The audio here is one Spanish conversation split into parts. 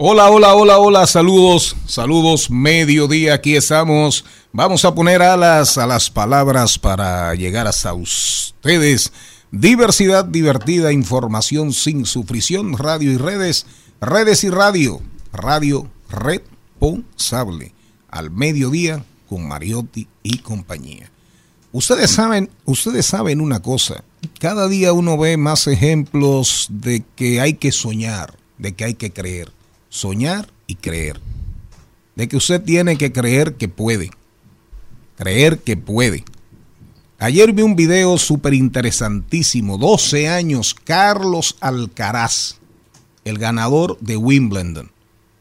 Hola, hola, hola, hola, saludos, saludos, mediodía, aquí estamos. Vamos a poner alas a las palabras para llegar hasta ustedes. Diversidad divertida, información sin sufrición, radio y redes, redes y radio, radio responsable, al mediodía con Mariotti y compañía. Ustedes saben, ustedes saben una cosa, cada día uno ve más ejemplos de que hay que soñar, de que hay que creer, soñar y creer, de que usted tiene que creer que puede, creer que puede. Ayer vi un video súper interesantísimo, 12 años, Carlos Alcaraz, el ganador de Wimbledon,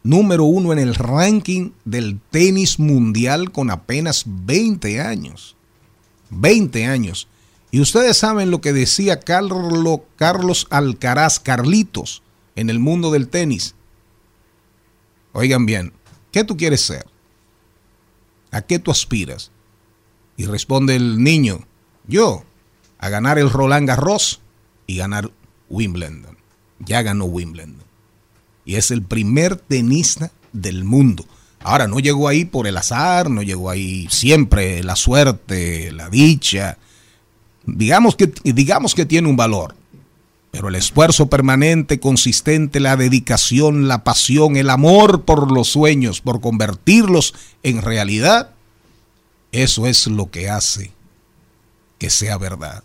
número uno en el ranking del tenis mundial con apenas 20 años. 20 años. Y ustedes saben lo que decía Carlos, Carlos Alcaraz, Carlitos, en el mundo del tenis. Oigan bien, ¿qué tú quieres ser? ¿A qué tú aspiras? Y responde el niño, yo, a ganar el Roland Garros y ganar Wimbledon. Ya ganó Wimbledon. Y es el primer tenista del mundo. Ahora, no llegó ahí por el azar, no llegó ahí siempre la suerte, la dicha. Digamos que, digamos que tiene un valor. Pero el esfuerzo permanente, consistente, la dedicación, la pasión, el amor por los sueños, por convertirlos en realidad, eso es lo que hace que sea verdad.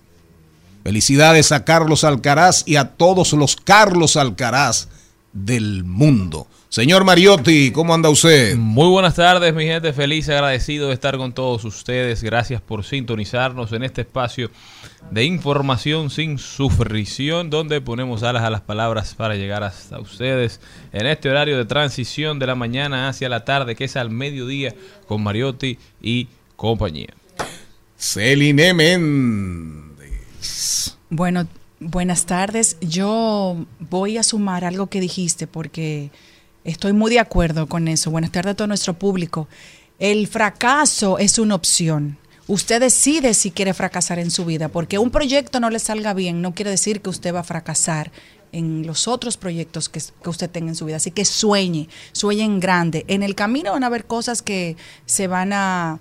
Felicidades a Carlos Alcaraz y a todos los Carlos Alcaraz del mundo. Señor Mariotti, ¿cómo anda usted? Muy buenas tardes, mi gente. Feliz, agradecido de estar con todos ustedes. Gracias por sintonizarnos en este espacio de información sin sufrición, donde ponemos alas a las palabras para llegar hasta ustedes en este horario de transición de la mañana hacia la tarde, que es al mediodía, con Mariotti y compañía. Celine Méndez. Bueno, buenas tardes. Yo voy a sumar algo que dijiste porque estoy muy de acuerdo con eso. Buenas tardes a todo nuestro público. El fracaso es una opción. Usted decide si quiere fracasar en su vida, porque un proyecto no le salga bien no quiere decir que usted va a fracasar en los otros proyectos que, usted tenga en su vida. Así que sueñe, sueñe en grande. En el camino van a haber cosas que se van a,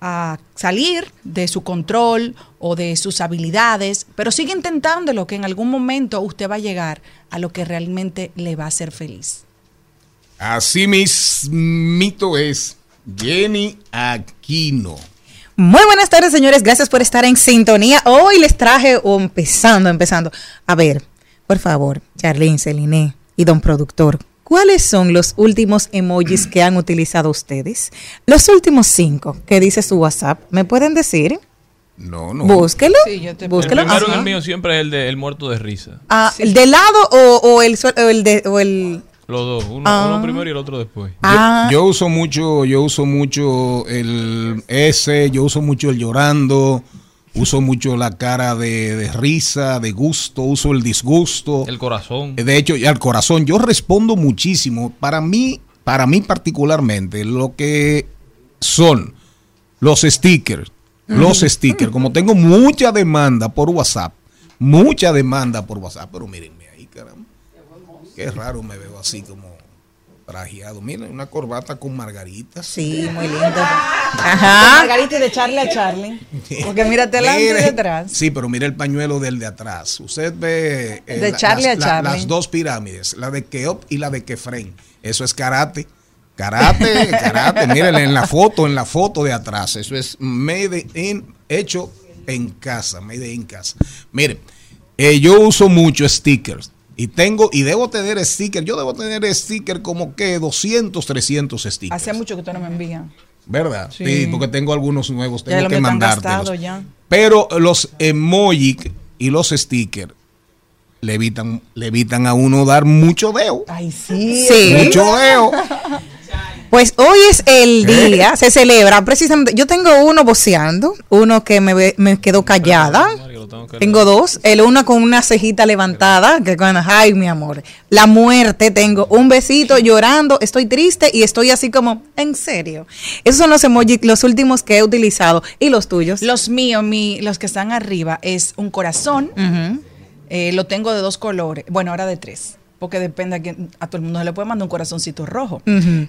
a salir de su control o de sus habilidades, pero sigue intentándolo, que en algún momento usted va a llegar a lo que realmente le va a hacer feliz. Así mismito es Jenny Aquino. Muy buenas tardes, señores. Gracias por estar en sintonía. Hoy les traje, empezando, empezando. A ver, por favor, Charlene, Celine y don productor, ¿cuáles son los últimos emojis que han utilizado ustedes? Los últimos cinco que dice su WhatsApp, ¿me pueden decir? No, no. Búsquelo. Sí, yo te búsquelo. El primero el mío siempre es el, de, el muerto de risa. Ah, ¿El de lado o, o, el, o el de... O el... Los dos, uno, ah. uno, primero y el otro después. Ah. Yo, yo, uso mucho, yo uso mucho el S, yo uso mucho el llorando, uso mucho la cara de, de, risa, de gusto, uso el disgusto. El corazón. De hecho, al corazón. Yo respondo muchísimo. Para mí, para mí particularmente, lo que son los stickers, los stickers, como tengo mucha demanda por WhatsApp, mucha demanda por WhatsApp, pero mírenme ahí, caramba. Qué raro me veo así como trajeado. Miren, una corbata con margaritas. Sí, muy lindo. Ajá. Margarita y de Charlie a Charlie. Porque mírate delante y detrás. Sí, pero mire el pañuelo del de atrás. Usted ve eh, De Charlie las, a Charlie. las dos pirámides, la de Keop y la de Kefren. Eso es karate. Karate, karate. Miren en la foto, en la foto de atrás. Eso es made in, hecho en casa, made in casa. Mire, eh, yo uso mucho stickers. Y tengo, y debo tener stickers. Yo debo tener stickers como que 200, 300 stickers. Hace mucho que usted no me envía. ¿Verdad? Sí. Sí. porque tengo algunos nuevos, Ya tengo lo que mandártelos. ya. Pero los emojis y los stickers le evitan, le evitan a uno dar mucho deo. Ay, sí. Sí. Mucho deo. Pues hoy es el día, se celebra precisamente. Yo tengo uno voceando, uno que me, ve- me quedó callada. Tengo dos, el uno con una cejita levantada, que con, ay, mi amor, la muerte, tengo un besito llorando, estoy triste y estoy así como, en serio. Esos son los emojis, los últimos que he utilizado. ¿Y los tuyos? Los míos, mi, los que están arriba, es un corazón. Eh, lo tengo de dos colores. Bueno, ahora de tres. Porque depende a quién. A todo el mundo se le puede mandar un corazoncito rojo.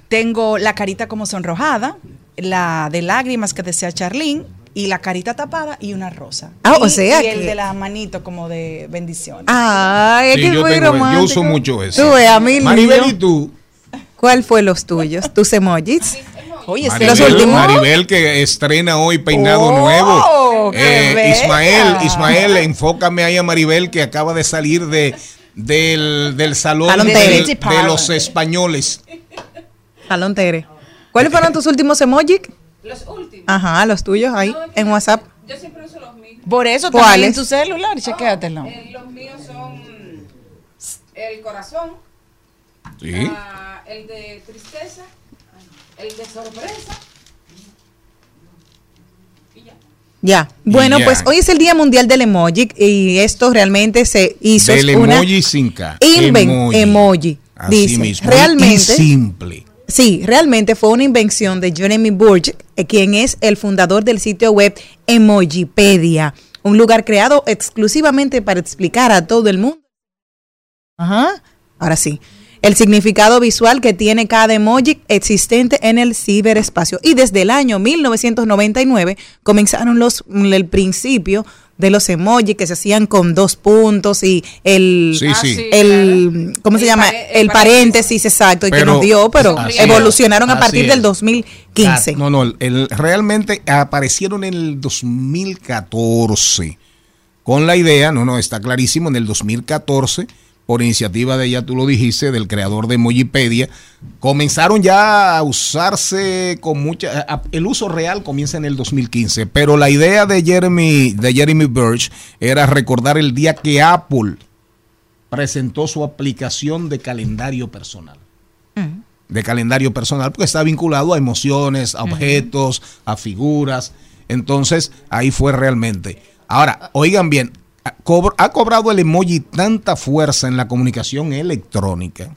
Tengo la carita como sonrojada, la de lágrimas que desea Charlene, y la carita tapada y una rosa. Ah, y, o sea y el que- de la manito como de bendición. Ay, es Sí, que es yo, muy tengo- yo romántico. uso mucho eso. Tú, a mí, Maribel. ¿y tú? ¿Cuál fue los tuyos? ¿Tus emojis? Oye, ese- los Maribel, últimos. Maribel que estrena hoy peinado Oh, nuevo. qué Eh. Ismael, Ismael, enfócame ahí a Maribel que acaba de salir de del, del salón Salón del- de, los españoles. Salón Tere. ¿Cuáles fueron tus últimos emojis? Los últimos. Ajá, los tuyos ahí en WhatsApp. Yo siempre uso los mismos. Por eso ¿Cuáles? también en tu celular, chequéatelo. Eh, los míos son el corazón, Sí. ah, el de tristeza, el de sorpresa. Y ya. Ya. Bueno, ya. pues hoy es el Día Mundial del Emoji y esto realmente se hizo Del una emoji sin K. inven- emoji. Así Dice, mismo. realmente Y simple. Sí, realmente fue una invención de Jeremy Burge, eh, quien es el fundador del sitio web Emojipedia, un lugar creado exclusivamente para explicar a todo el mundo. Ajá. Ahora sí. El significado visual que tiene cada emoji existente en el ciberespacio. Y desde el año 1999 comenzaron los el principio de los emojis que se hacían con dos puntos y el Sí, Ah, sí. el ¿cómo se llama? el el paréntesis exacto y que nos dio, pero es, evolucionaron a partir del 2015. Ah, No, no, el- realmente aparecieron en el 2014 con la idea, no, no, está clarísimo, en el 2014, por iniciativa de, ya tú lo dijiste, del creador de Mojipedia, comenzaron ya a usarse con mucha... el uso real comienza en el 2015, pero la idea de Jeremy, de Jeremy Birch era recordar el día que Apple presentó su aplicación de calendario personal de calendario personal, porque está vinculado a emociones, a objetos, a figuras. Entonces, ahí fue realmente. Ahora, oigan bien, ha cobr- ha cobrado el emoji tanta fuerza en la comunicación electrónica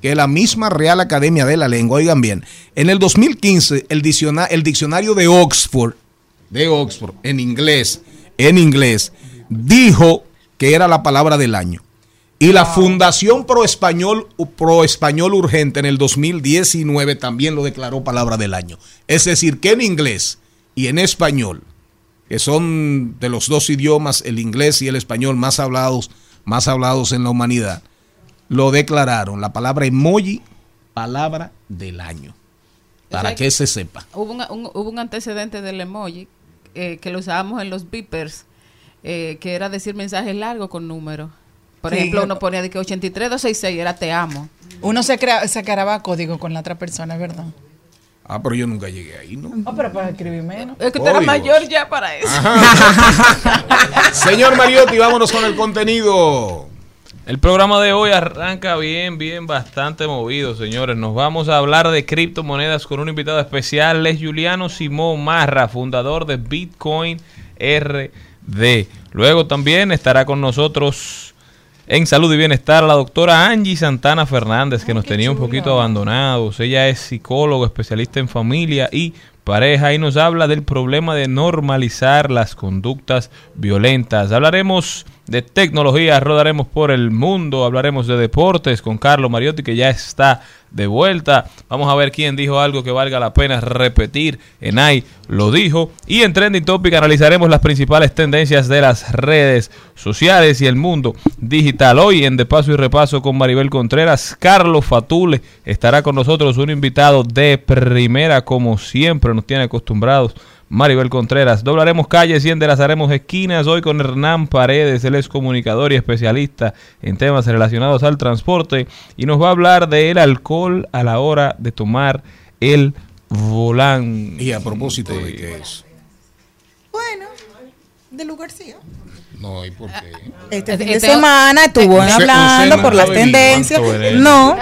que la misma Real Academia de la Lengua, oigan bien, en el 2015 el, el diccionario de Oxford, de Oxford, en inglés, en inglés, dijo que era la palabra del año. Y la Fundación Pro Español, Pro Español Urgente en el 2019 también lo declaró palabra del año. Es decir, que en inglés y en español, que son de los dos idiomas, el inglés y el español más hablados, más hablados en la humanidad, lo declararon la palabra emoji, palabra del año. Para sea que se sepa. Hubo un, un- hubo un antecedente del emoji eh, que lo usábamos en los beepers, eh, que era decir mensajes largos con números. Por Sí. ejemplo, uno ponía de que 83266 era te amo. Uno se, crea, se creaba código con la otra persona, ¿verdad? Ah, pero yo nunca llegué ahí, ¿no? Ah, pero para escribir menos. Es que eras Códigos. mayor ya para eso. Señor Mariotti, vámonos con el contenido. El programa de hoy arranca bien, bien, bastante movido, señores. Nos vamos a hablar de criptomonedas con un invitado especial, es Juliano Simón Marra, fundador de Bitcoin RD. Luego también estará con nosotros en salud y bienestar a la doctora Angie Santana Fernández, que nos tenía un poquito abandonados. Ella es psicólogo, especialista en familia y pareja y nos habla del problema de normalizar las conductas violentas. Hablaremos de tecnología, rodaremos por el mundo, hablaremos de deportes con Carlos Mariotti que ya está de vuelta. Vamos a ver quién dijo algo que valga la pena repetir. Enay lo dijo. Y en Trending Topic analizaremos las principales tendencias de las redes sociales y el mundo digital. Hoy en De Paso y Repaso con Maribel Contreras, Carlos Fatule estará con nosotros, un invitado de primera, como siempre nos tiene acostumbrados. Maribel Contreras. Doblaremos calles y enderezaremos esquinas hoy con Hernán Paredes, él es comunicador y especialista en temas relacionados al transporte y nos va a hablar del alcohol a la hora de tomar el volante. Y a propósito de qué es. Bueno, de Lugarcía. No, ¿y por qué? Este fin de Este- semana estuvo hablando por no las tendencias. No,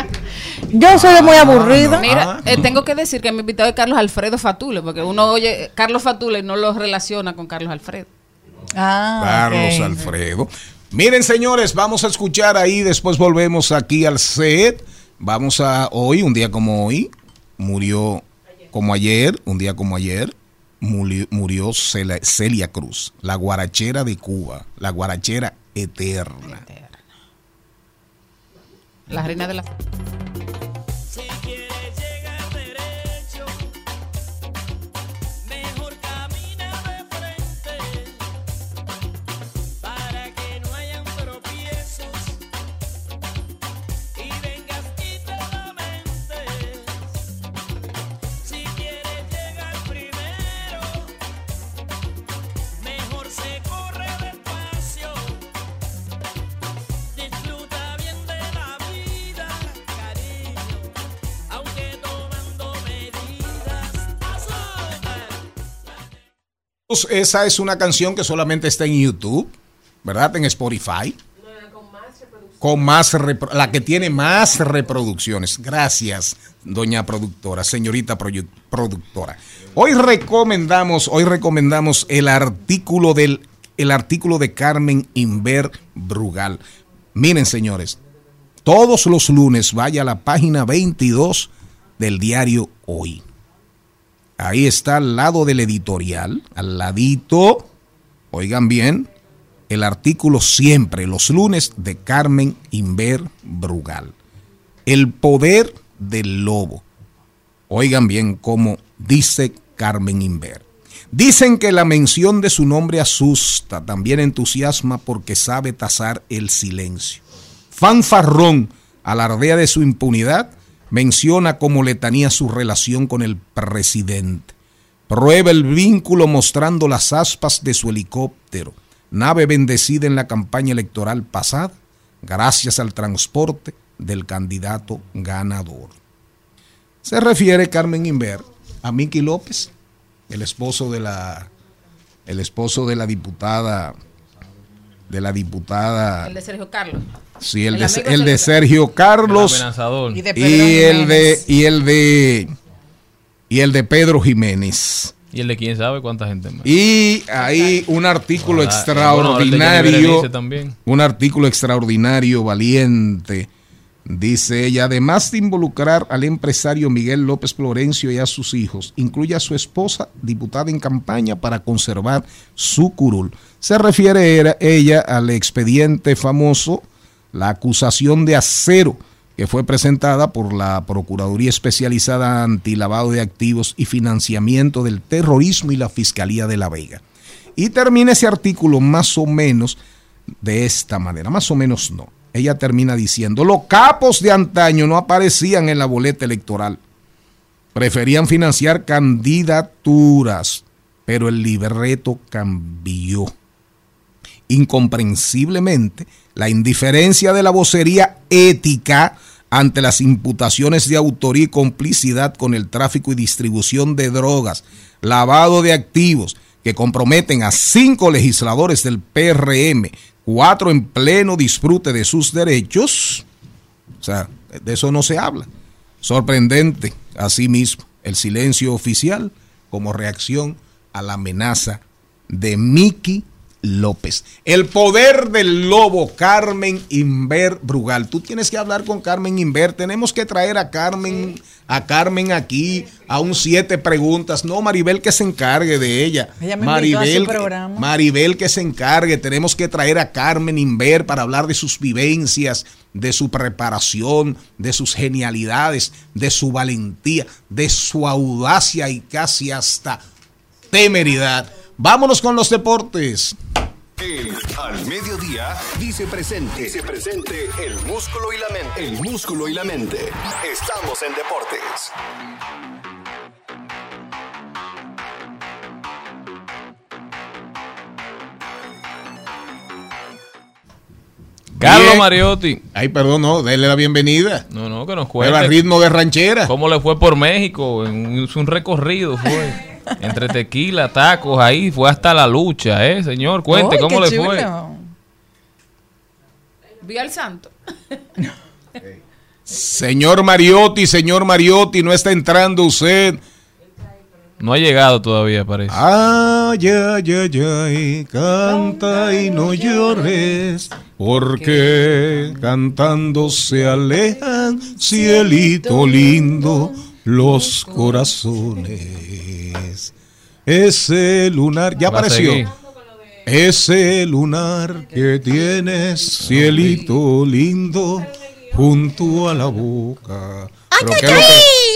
yo soy muy aburrida. Mira, eh, tengo que decir que mi invitado es Carlos Alfredo Fatule, porque uno oye Carlos Fatule y no lo relaciona con Carlos Alfredo. Ah, Carlos. Alfredo. Miren, señores, vamos a escuchar ahí, después volvemos aquí al set. Vamos a hoy, un día como hoy, murió como ayer, un día como ayer, murió, murió Celia, Cruz, la guarachera de Cuba, la guarachera eterna. La reina de la... Esa es una canción que solamente está en YouTube, ¿verdad? En Spotify. Con más repro- la que tiene más reproducciones. Gracias, doña productora, señorita productora. Hoy recomendamos, hoy recomendamos el artículo del el artículo de Carmen Inver Brugal. Miren, señores, todos los lunes vaya a la página 22 del diario Hoy. Ahí está al lado del editorial, al ladito, oigan bien, el artículo siempre, los lunes, de Carmen Inver Brugal. El poder del lobo. Oigan bien cómo dice Carmen Inver. Dicen que la mención de su nombre asusta, también entusiasma porque sabe tasar el silencio. Fanfarrón alardea de su impunidad, menciona como letanía su relación con el presidente. Prueba el vínculo mostrando las aspas de su helicóptero, nave bendecida en la campaña electoral pasada, gracias al transporte del candidato ganador. Se refiere Carmen Inver a Miki López, el esposo de la el esposo de la diputada de la diputada El de Sergio Carlos. sí, el, el de, el de Sergio- Sergio Carlos El amenazador. Y de y el de y el de y el de Pedro Jiménez. Y el de quién sabe cuánta gente más. Y hay un artículo extraordinario, también. un artículo extraordinario, valiente. Dice ella, además de involucrar al empresario Miguel López Florencio y a sus hijos, incluye a su esposa, diputada en campaña para conservar su curul. Se refiere ella al expediente famoso, la acusación de acero, que fue presentada por la Procuraduría Especializada Antilavado de Activos y Financiamiento del Terrorismo y la Fiscalía de La Vega. Y termina ese artículo más o menos de esta manera, más o menos no. Ella termina diciendo, los capos de antaño no aparecían en la boleta electoral. Preferían financiar candidaturas, pero el libreto cambió. Incomprensiblemente, la indiferencia de la vocería ética ante las imputaciones de autoría y complicidad con el tráfico y distribución de drogas, lavado de activos, que comprometen a cinco legisladores del PRM, cuatro en pleno disfrute de sus derechos. O sea, de eso no se habla. Sorprendente, asimismo, el silencio oficial como reacción a la amenaza de Miki López. El poder del lobo, Carmen Inver Brugal. Tú tienes que hablar con Carmen Inver. Tenemos que traer a Carmen, a Carmen aquí, a un siete preguntas. No, Maribel que se encargue de ella. Ella me invitó a su Maribel. Maribel que se encargue. Tenemos que traer a Carmen Inver para hablar de sus vivencias, de su preparación, de sus genialidades, de su valentía, de su audacia y casi hasta temeridad. Vámonos con los deportes. El al mediodía dice presente. Dice presente el músculo y la mente. El músculo y la mente. Estamos en deportes. Carlos. Mariotti. Ay, perdón, no, déle la bienvenida. No, no, que nos Pero al cuente ritmo de ranchera. cómo le fue por México. En- Hizo un recorrido, fue. Entre tequila, tacos, ahí fue hasta la lucha, ¿eh, señor? Cuente, ¿cómo qué le fue? chulo. Vi al santo. Señor Mariotti, señor Mariotti, no está entrando usted. No ha llegado todavía, parece. Ay, ay, ay, ay, canta y no llores, porque cantando se alejan, cielito lindo, los corazones. Ese lunar, ya apareció. Ese lunar que tienes, cielito lindo, junto a la boca. Pero qué, es lo que,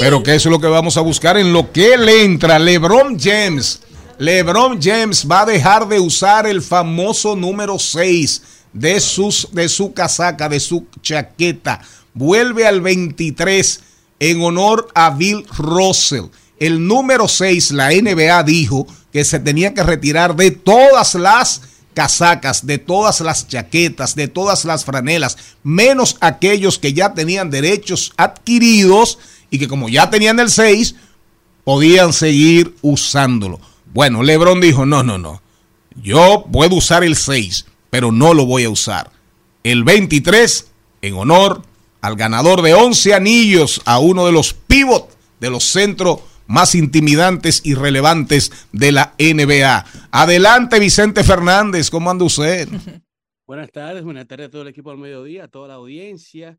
pero qué es lo que vamos a buscar en lo que le entra LeBron James. LeBron James va a dejar de usar el famoso número 6 de, sus, de su casaca, de su chaqueta. Vuelve al 23 en honor a Bill Russell. El número 6, la NBA dijo que se tenía que retirar de todas las casacas, de todas las chaquetas, de todas las franelas, menos aquellos que ya tenían derechos adquiridos y que como ya tenían el 6, podían seguir usándolo. Bueno, Lebron dijo, no, no, no, yo puedo usar el 6, pero no lo voy a usar. El 23, en honor al ganador de 11 anillos, a uno de los pivot de los centros más intimidantes y relevantes de la NBA. Adelante, Vicente Fernández, ¿cómo anda usted? Buenas tardes, buenas tardes a todo el equipo al mediodía, a toda la audiencia.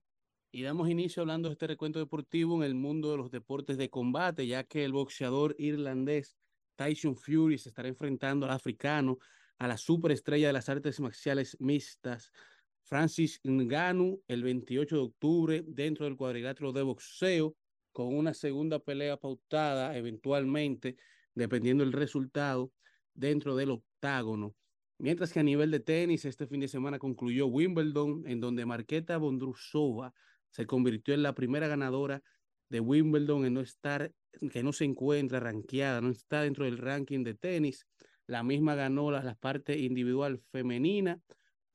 Y damos inicio hablando de este recuento deportivo en el mundo de los deportes de combate, ya que el boxeador irlandés Tyson Fury se estará enfrentando al africano, a la superestrella de las artes marciales mixtas, Francis Ngannou, el 28 de octubre, dentro del cuadrilátero de boxeo, con una segunda pelea pautada, eventualmente, dependiendo del resultado, dentro del octágono. Mientras que a nivel de tenis, este fin de semana concluyó Wimbledon, en donde Marqueta Bondrusova se convirtió en la primera ganadora de Wimbledon en no estar, que no se encuentra rankeada, no está dentro del ranking de tenis. La misma ganó la, la parte individual femenina,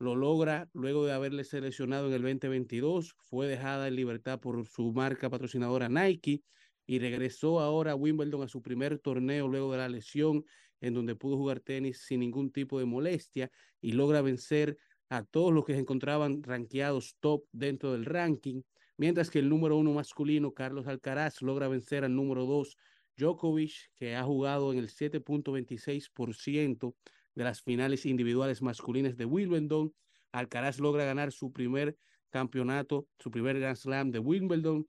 lo logra luego de haberle seleccionado en el 2022, fue dejada en libertad por su marca patrocinadora Nike y regresó ahora a Wimbledon a su primer torneo luego de la lesión en donde pudo jugar tenis sin ningún tipo de molestia y logra vencer a todos los que se encontraban rankeados top dentro del ranking, mientras que el número uno masculino, Carlos Alcaraz, logra vencer al número dos, Djokovic, que ha jugado en el 7.26% de las finales individuales masculinas de Wimbledon. Alcaraz logra ganar su primer campeonato, su primer Grand Slam de Wimbledon,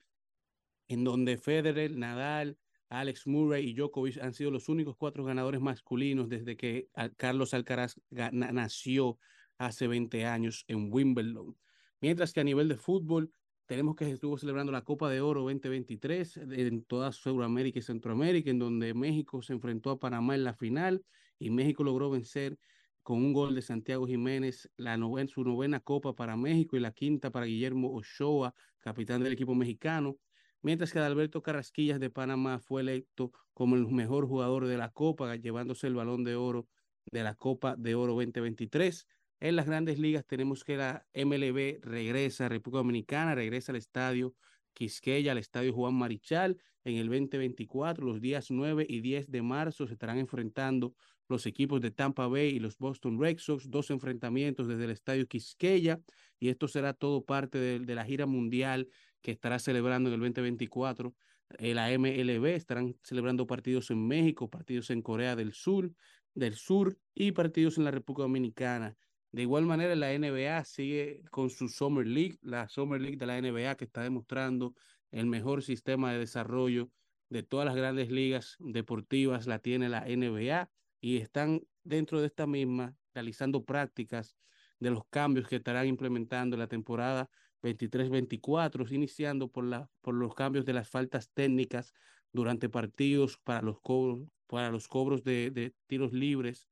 en donde Federer, Nadal, Alex Murray y Djokovic han sido los únicos cuatro ganadores masculinos desde que Carlos Alcaraz nació hace 20 años en Wimbledon. Mientras que a nivel de fútbol, tenemos que estuvo celebrando la Copa de Oro 2023 en toda Sudamérica y Centroamérica, en donde México se enfrentó a Panamá en la final y México logró vencer con un gol de Santiago Jiménez la noven, su novena Copa para México y la quinta para Guillermo Ochoa, capitán del equipo mexicano mientras que Alberto Carrasquillas de Panamá fue electo como el mejor jugador de la Copa, llevándose el balón de oro de la Copa de Oro 2023. En las grandes ligas tenemos que la MLB regresa a República Dominicana, regresa al estadio Quisqueya, al estadio Juan Marichal, en el 2024. Los días 9 y 10 de marzo se estarán enfrentando los equipos de Tampa Bay y los Boston Red Sox, dos enfrentamientos desde el estadio Quisqueya, y esto será todo parte de, la gira mundial que estará celebrando en el 2024 eh, la MLB, estarán celebrando partidos en México, partidos en Corea del Sur, del Sur y partidos en la República Dominicana. De igual manera, la NBA sigue con su Summer League, la Summer League de la NBA que está demostrando el mejor sistema de desarrollo de todas las grandes ligas deportivas, la tiene la NBA y están dentro de esta misma realizando prácticas de los cambios que estarán implementando en la temporada 23-24, iniciando por, la, por los cambios de las faltas técnicas durante partidos para los cobros, para los cobros de, tiros libres,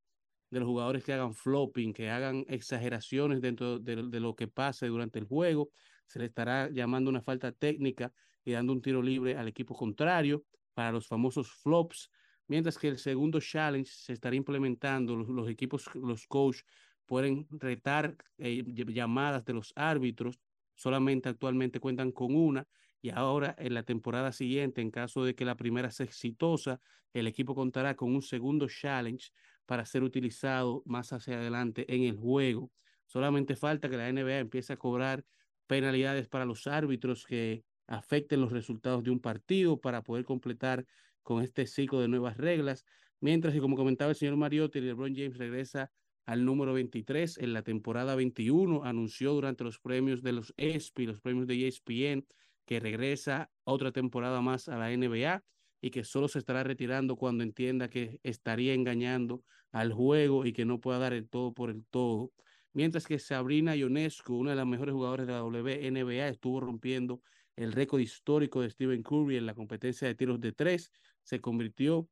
de los jugadores que hagan flopping, que hagan exageraciones dentro de, de, lo que pase durante el juego. Se le estará llamando una falta técnica y dando un tiro libre al equipo contrario para los famosos flops, mientras que el segundo challenge se estará implementando. Los, equipos, los coach pueden retar eh, llamadas de los árbitros solamente actualmente cuentan con una y ahora en la temporada siguiente, en caso de que la primera sea exitosa, el equipo contará con un segundo challenge para ser utilizado más hacia adelante en el juego. Solamente falta que la NBA empiece a cobrar penalidades para los árbitros que afecten los resultados de un partido para poder completar con este ciclo de nuevas reglas. Mientras que, como comentaba el señor Mariotti, LeBron James regresa al número 23 en la temporada 21. Anunció durante los premios de los ESPY, los premios de ESPN, que regresa otra temporada más a la NBA y que solo se estará retirando cuando entienda que estaría engañando al juego y que no pueda dar el todo por el todo. Mientras que Sabrina Ionescu, una de las mejores jugadoras de la WNBA, estuvo rompiendo el récord histórico de Stephen Curry en la competencia de tiros de tres, se convirtió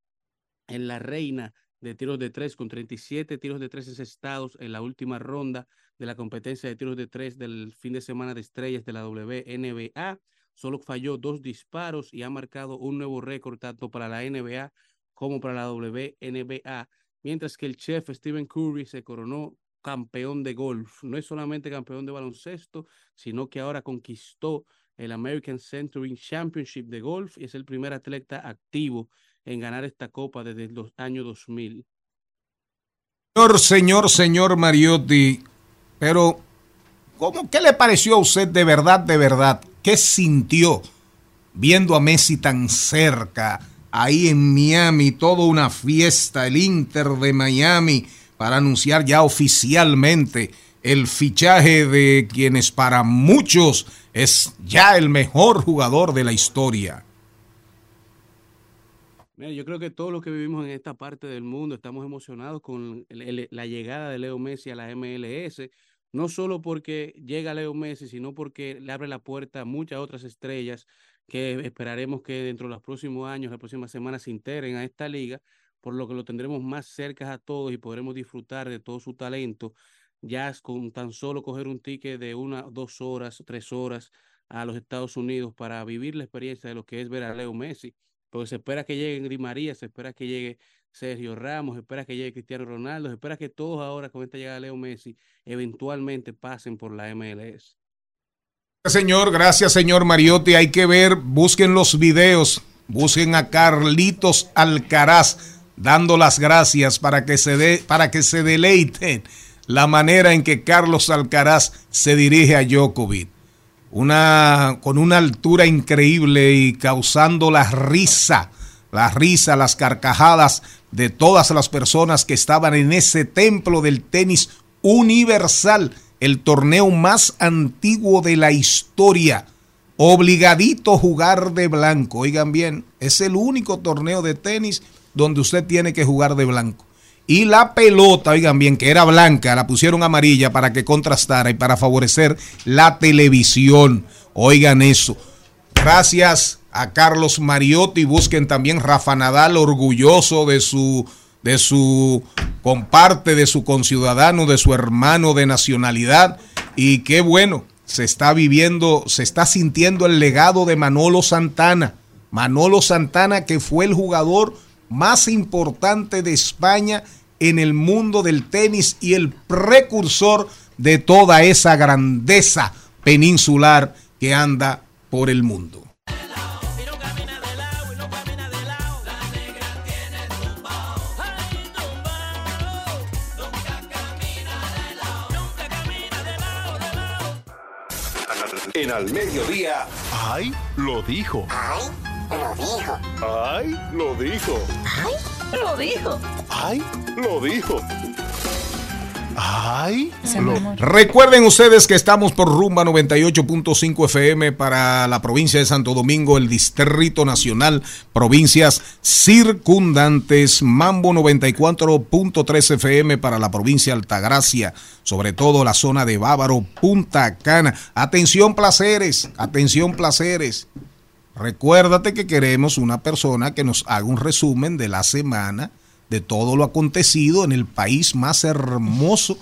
en la reina de tiros de tres, con 37 tiros de tres estados en la última ronda de la competencia de tiros de tres del fin de semana de estrellas de la WNBA. Solo falló dos disparos y ha marcado un nuevo récord tanto para la NBA como para la WNBA, mientras que el chef Stephen Curry se coronó campeón de golf. No es solamente campeón de baloncesto, sino que ahora conquistó el American Century Championship de golf y es el primer atleta activo en ganar esta copa desde los años 2000. Señor, señor, señor Mariotti, pero ¿cómo, ¿qué le pareció a usted de verdad, de verdad? ¿Qué sintió viendo a Messi tan cerca, ahí en Miami, toda una fiesta, el Inter de Miami, para anunciar ya oficialmente el fichaje de quienes para muchos es ya el mejor jugador de la historia? Mira, yo creo que todos los que vivimos en esta parte del mundo estamos emocionados con la llegada de Leo Messi a la MLS, no solo porque llega Leo Messi, sino porque le abre la puerta a muchas otras estrellas que esperaremos que dentro de los próximos años, las próximas semanas se integren a esta liga, por lo que lo tendremos más cerca a todos y podremos disfrutar de todo su talento, ya con tan solo coger un ticket de una, dos horas, tres horas a los Estados Unidos para vivir la experiencia de lo que es ver a Leo Messi porque se espera que llegue Gris María, se espera que llegue Sergio Ramos, se espera que llegue Cristiano Ronaldo, se espera que todos ahora con esta llegada de Leo Messi eventualmente pasen por la MLS. Señor, gracias señor Mariotti, hay que ver, busquen los videos, busquen a Carlitos Alcaraz dando las gracias para que se dé, para que se deleiten la manera en que Carlos Alcaraz se dirige a Djokovic una, con una altura increíble y causando la risa, la risa, las carcajadas de todas las personas que estaban en ese templo del tenis universal, el torneo más antiguo de la historia. Obligadito jugar de blanco. Oigan bien, es el único torneo de tenis donde usted tiene que jugar de blanco. Y la pelota, oigan bien, que era blanca, la pusieron amarilla para que contrastara y para favorecer la televisión. Oigan eso. Gracias a Carlos Mariotti. Busquen también Rafa Nadal, orgulloso de su, de su comparte, de su conciudadano, de su hermano de nacionalidad. Y qué bueno, se está viviendo, se está sintiendo el legado de Manolo Santana. Manolo Santana, que fue el jugador más importante de España en el mundo del tenis y el precursor de toda esa grandeza peninsular que anda por el mundo. En al mediodía, ay, lo dijo. Ay, lo dijo. ¡Ay, lo dijo! ¡Ay! Lo dijo. ¡Ay, lo dijo! ¡Ay! Amor. Recuerden ustedes que estamos por Rumba 98.5 FM para la provincia de Santo Domingo, el Distrito Nacional, provincias circundantes, Mambo 94.3 FM para la provincia de Altagracia, sobre todo la zona de Bávaro, Punta Cana. Atención placeres, atención placeres. Recuérdate que queremos una persona que nos haga un resumen de la semana, de todo lo acontecido en el país más hermoso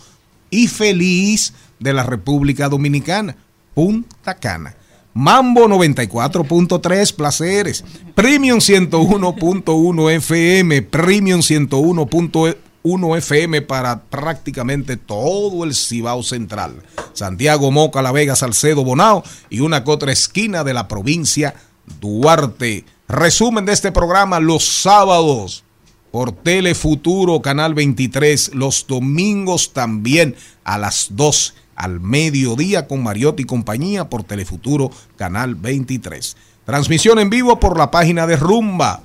y feliz de la República Dominicana, Punta Cana. Mambo 94.3 placeres, Premium 101.1 FM, Premium 101.1 FM para prácticamente todo el Cibao Central. Santiago, Moca, La Vega, Salcedo, Bonao y una que otra esquina de la provincia Duarte. Resumen de este programa los sábados por Telefuturo, Canal 23, los domingos también a las 2 al mediodía con Mariotti y compañía por Telefuturo, Canal 23. Transmisión en vivo por la página de Rumba,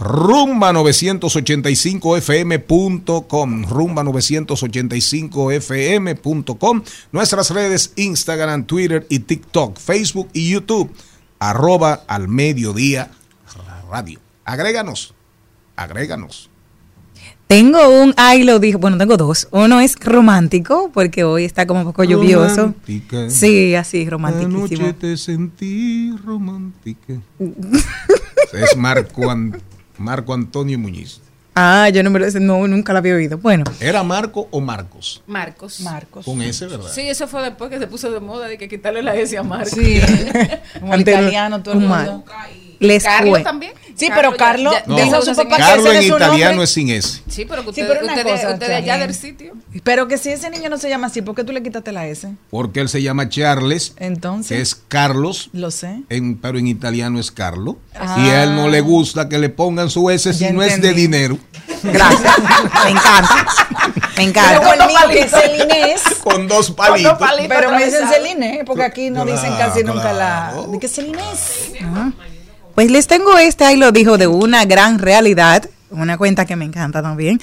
rumba985fm.com, rumba985fm.com, nuestras redes Instagram, Twitter y TikTok, Facebook y YouTube, arroba al mediodía radio. Agréganos, agréganos. Tengo un ay lo dijo, bueno, tengo dos. Uno es romántico, porque hoy está como un poco lluvioso. Sí, así, Anoche romantiquísimo. te sentí romántica. es Marco, An- Marco Antonio Muñiz. Ah, yo no me lo no, nunca la había oído. Bueno, ¿Era Marco o Marcos? Marcos. Marcos. Con ese, ¿verdad? Sí, eso fue después que se puso de moda de que quitarle la S a Marcos. Sí. Como italiano, todo el un mundo. Les Carlos fue. también. Sí, pero Carlos ya- No. dijo su papá que S. Carlos ese en es italiano nombre. es sin S. Sí, pero que Sí, ustedes, pero una ustedes, cosa, ustedes allá del sitio. Pero que si ese niño no se llama así, ¿por qué tú le quitaste la S? Porque él se llama Charles, Entonces, que es Carlos, lo sé. en- pero en italiano es Carlo. Ah. Y a él no le gusta que le pongan su S si Ya no es de dinero. Gracias. Me encanta. Me Pero encanta. el mío que es el Inés. Con dos palitos. palitos. Pero me dicen. Celine, porque aquí no dicen Claro, casi nunca la. ¿De qué Celinés? Pues les tengo este, ahí lo dijo, de una gran realidad. Una cuenta que me encanta también.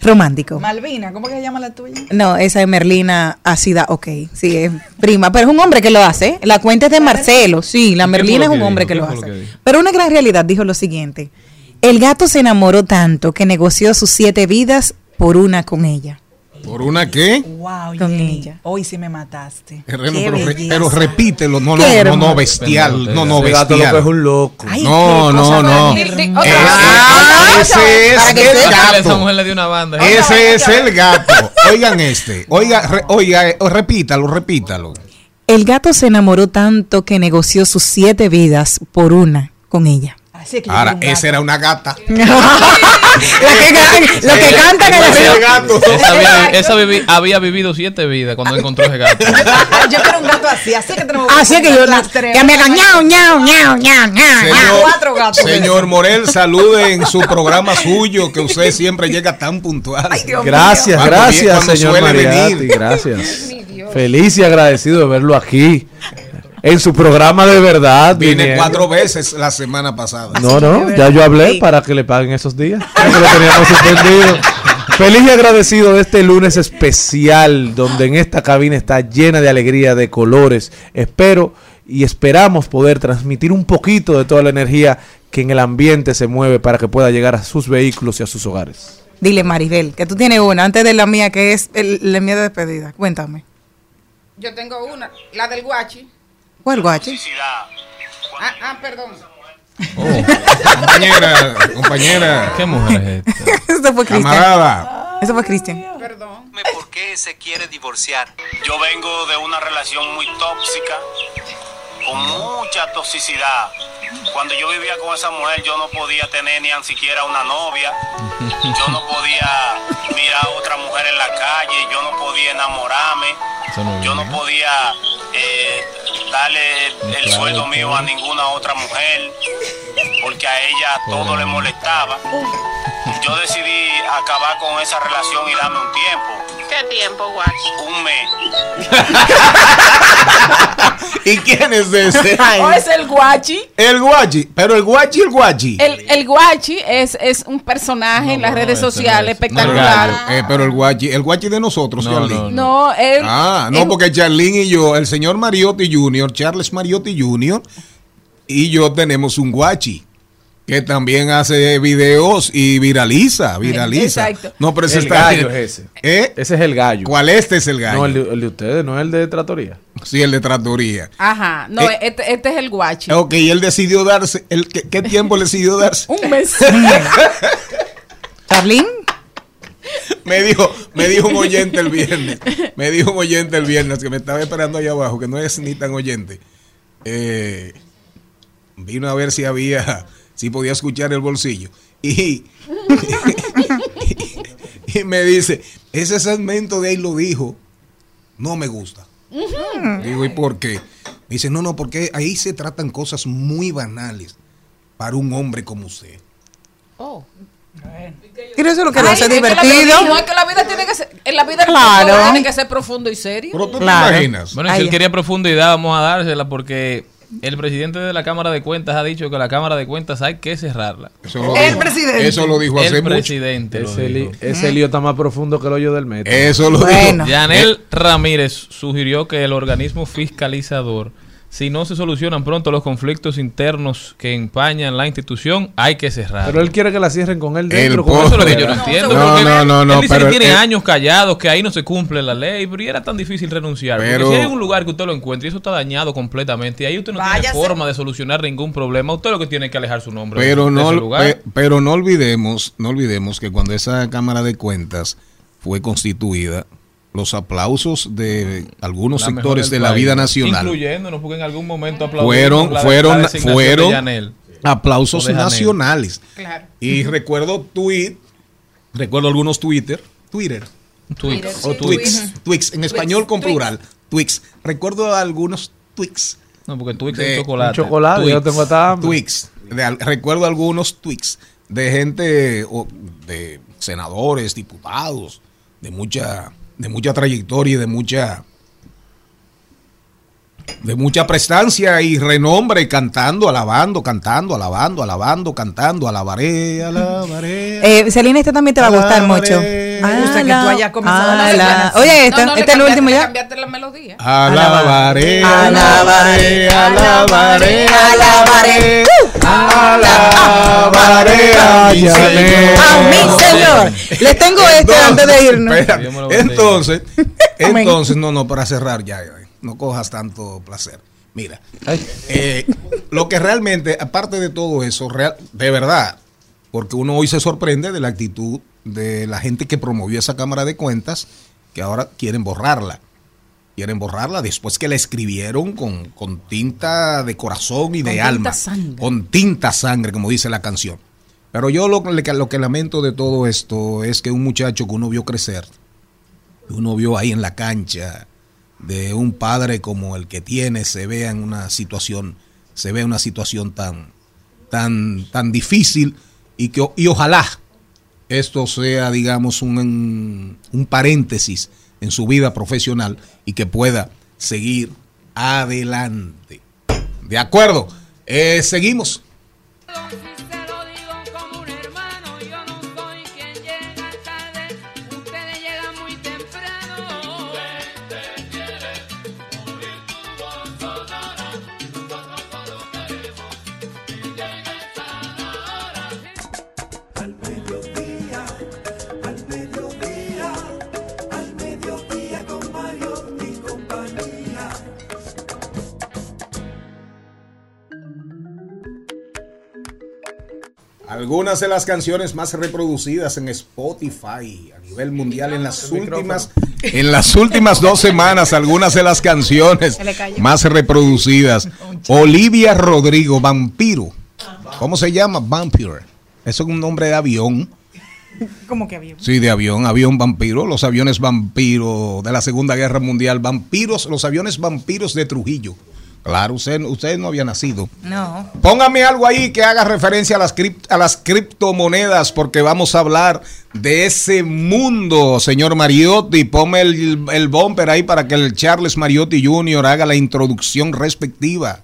Romántico. Malvina, ¿cómo que se llama la tuya? No, esa es Merlina Ácida, ok, sí, es prima, pero es un hombre que lo hace. La cuenta es de Marcelo, sí, la ¿Qué fue Merlina es un hombre que ¿Qué lo hace. Pero una gran realidad dijo lo siguiente. El gato se enamoró tanto que negoció sus siete vidas por una con ella. ¿Por una qué? Wow, Con ella. Hoy sí me mataste. Pero, re- belleza. pero repítelo, no, no, no, no, bestial, no, no, bestial. es un loco. Ay, No, no, no. otra Ese, ese es el gato. Ese es el gato. Oigan este. Oiga, re- oiga, eh, repítalo, repítalo. El gato se enamoró tanto que negoció sus siete vidas por una con ella. Que Ahora, esa era una gata. La que, lo que canta en el- Ese es el gato. Esa, había, esa vivi- había vivido siete vidas cuando encontró ese gato. Yo quiero un gato así, así que tenemos Así es que yo las tres. que me hagan ñau, ñau, ñau, ñau. Señor, cuatro gatos. señor Morel, salude en su programa suyo, que usted siempre llega tan puntual. Gracias, gracias, señor Mariatti, gracias. Feliz y agradecido de verlo aquí. En su programa de verdad. Viene viniendo. cuatro veces la semana pasada. No, no, ya yo hablé para que le paguen esos días. Ya que lo teníamos suspendido. Feliz y agradecido de este lunes especial, donde en esta cabina está llena de alegría, de colores. Espero y esperamos poder transmitir un poquito de toda la energía que en el ambiente se mueve para que pueda llegar a sus vehículos y a sus hogares. Dile, Maribel, que tú tienes una antes de la mía, que es el, la mía de despedida. Cuéntame. Yo tengo una, la del guachi. ¿Cuál guache? Ah, ah, perdón. Compañera, compañera, ¿Qué mujer es esta? Eso fue Cristian. camarada. Eso fue Cristian. Perdón. ¿Por qué se quiere divorciar? Yo vengo de una relación muy tóxica, con mucha toxicidad. Cuando yo vivía con esa mujer, yo no podía tener ni siquiera una novia. Yo no podía mirar a otra mujer en la calle. Yo no podía enamorarme. Yo no podía eh, darle el Claro, sueldo mío a ninguna otra mujer porque a ella todo le molestaba. Yo decidí acabar con esa relación y darme un tiempo. ¿Qué tiempo, guachi? Un mes. ¿Y quién es ese? O es el guachi. El guachi. Pero el guachi, el guachi. El, el guachi es, es un personaje en las redes no sociales es. espectacular. Eh, pero el guachi, el guachi de nosotros, No, Charlene. no, No, él. Ah, no, porque Charlene y yo, el señor Mariotti Jr., Charles Mariotti Jr., y yo tenemos un guachi que también hace videos y viraliza, viraliza. Exacto. No, pero ese El está gallo es ese. ¿Eh? Ese es el gallo. ¿Cuál este es el gallo? No, el de, el de ustedes, no es el de Tratoría. Sí, el de tractoría. Ajá, no, Eh, este, este es el guachi. Ok, y él decidió darse, el, ¿qué, qué tiempo le decidió darse? Un mes. Charlene, Me dijo, me dijo un oyente el viernes, me dijo un oyente el viernes que me estaba esperando allá abajo, que no es ni tan oyente. Eh, vino a ver si había, si podía escuchar el bolsillo. Y, me dice, ese segmento de ahí lo dijo, no me gusta. Digo, ¿y por qué? Me dice, no, no, porque ahí se tratan cosas muy banales para un hombre como usted. Oh. Pero eso es lo que Ay, lo hace es que la vida- divertido. no, es que la vida tiene que ser, en la vida Claro. tiene que ser profundo y serio. Pero tú Claro. te imaginas. Bueno, y si Ay, él quería profundidad, vamos a dársela porque el presidente de la Cámara de Cuentas ha dicho que la Cámara de Cuentas hay que cerrarla. Eso lo El dijo- presidente. Eso lo dijo hace El mucho. presidente. lo Ese, li- ese lío está más profundo que el hoyo del metro. Eso lo Bueno. dijo. Yanel Ramírez sugirió que el organismo fiscalizador, si no se solucionan pronto los conflictos internos que empañan la institución, hay que cerrar. Pero él quiere que la cierren con él dentro. con Eso es lo que yo no entiendo. No, porque no, no, no, Él dice pero que tiene él- años callados, que ahí no se cumple la ley, pero y era tan difícil renunciar. Pero- porque si hay un lugar que usted lo encuentre y eso está dañado completamente, y ahí usted no Váyase. tiene forma de solucionar ningún problema, usted lo que tiene que alejar su nombre Pero de no, ese lugar. pe- pero no olvidemos, no olvidemos que cuando esa Cámara de Cuentas fue constituida, los aplausos de algunos La sectores de la país, vida nacional. Incluyéndonos, porque en algún momento aplaudimos fueron, la- la fueron, de fueron aplausos nacionales. Claro. Y recuerdo tweet, recuerdo algunos Twitter, Twitter. Twitter, o tweets, en español con plural, tweets. Recuerdo algunos tweets. No, porque Twix es chocolate. Chocolate, yo tengo hasta hambre. tweets. De al- recuerdo algunos tweets de gente, o de senadores, diputados, de mucha, de mucha trayectoria y de mucha, de mucha prestancia y renombre, cantando, alabando, cantando, alabando, alabando, cantando, alabaré, alabaré. Eh, Celina, este también te va a gustar Alabaré. mucho. Me gusta que tú hayas comenzado la. Oye, este, No, este es el último ya. cambiaste la melodía. Alabaré, Alabaré, alabaré, alabaré, alabaré a mi Señor. A mi Señor. Les tengo este antes de irnos. Entonces, entonces, no, no, para cerrar ya, ya, no cojas tanto placer. Mira, eh, lo que realmente, aparte de todo eso, real, de verdad, porque uno hoy se sorprende de la actitud de la gente que promovió esa Cámara de Cuentas, que ahora quieren borrarla. Quieren borrarla después que la escribieron con, con tinta de corazón y Con de tinta alma. sangre. Con tinta sangre, como dice la canción. Pero yo lo, que- lo que lamento de todo esto es que un muchacho que uno vio crecer, que uno vio ahí en la cancha, de un padre como el que tiene, se vea en una situación, se vea en una situación tan, tan, tan difícil y que y ojalá esto sea, digamos, un, un paréntesis en su vida profesional y que pueda seguir adelante. De acuerdo, Eh, seguimos. Algunas de las canciones más reproducidas en Spotify a nivel mundial en las últimas en las últimas dos semanas, algunas de las canciones más reproducidas. Olivia Rodrigo, Vampiro. ¿Cómo se llama? Vampire. Eso es un nombre de avión. Como que había. Sí, de avión, avión vampiro, los aviones vampiro de la Segunda Guerra Mundial, vampiros, los aviones vampiros de Trujillo, Claro, usted, usted no había nacido. No. Póngame algo ahí que haga referencia a las, cript- a las criptomonedas, porque vamos a hablar de ese mundo, señor Mariotti. Ponme el, el bumper ahí para que el Charles Mariotti Jr. haga la introducción respectiva.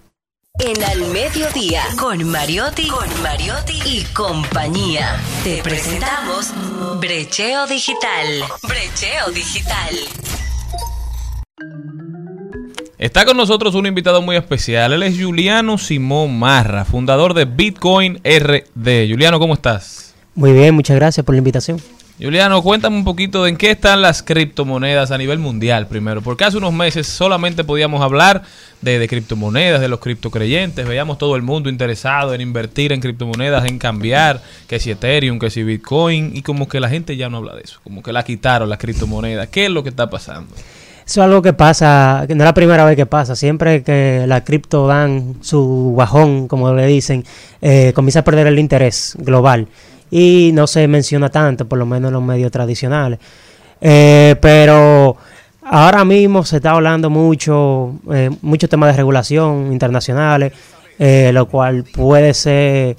En Al Mediodía, con Mariotti, con Mariotti y compañía. Te presentamos Brecheo Digital. Brecheo Digital. Está con nosotros un invitado muy especial. Él es Juliano Simón Marra, fundador de Bitcoin RD. Juliano, ¿cómo estás? Muy bien, muchas gracias por la invitación. Juliano, cuéntame un poquito de en qué están las criptomonedas a nivel mundial primero, porque hace unos meses solamente podíamos hablar de, de criptomonedas, de los criptocreyentes, veíamos todo el mundo interesado en invertir en criptomonedas, en cambiar, que si Ethereum, que si Bitcoin, y como que la gente ya no habla de eso, como que la quitaron las criptomonedas. ¿Qué es lo que está pasando? Eso es algo que pasa, no es la primera vez que pasa. Siempre que la cripto dan su bajón, como le dicen, eh, comienza a perder el interés global. Y no se menciona tanto, por lo menos en los medios tradicionales. Eh, pero ahora mismo se está hablando mucho, eh, muchos temas de regulación internacionales, eh, lo cual puede ser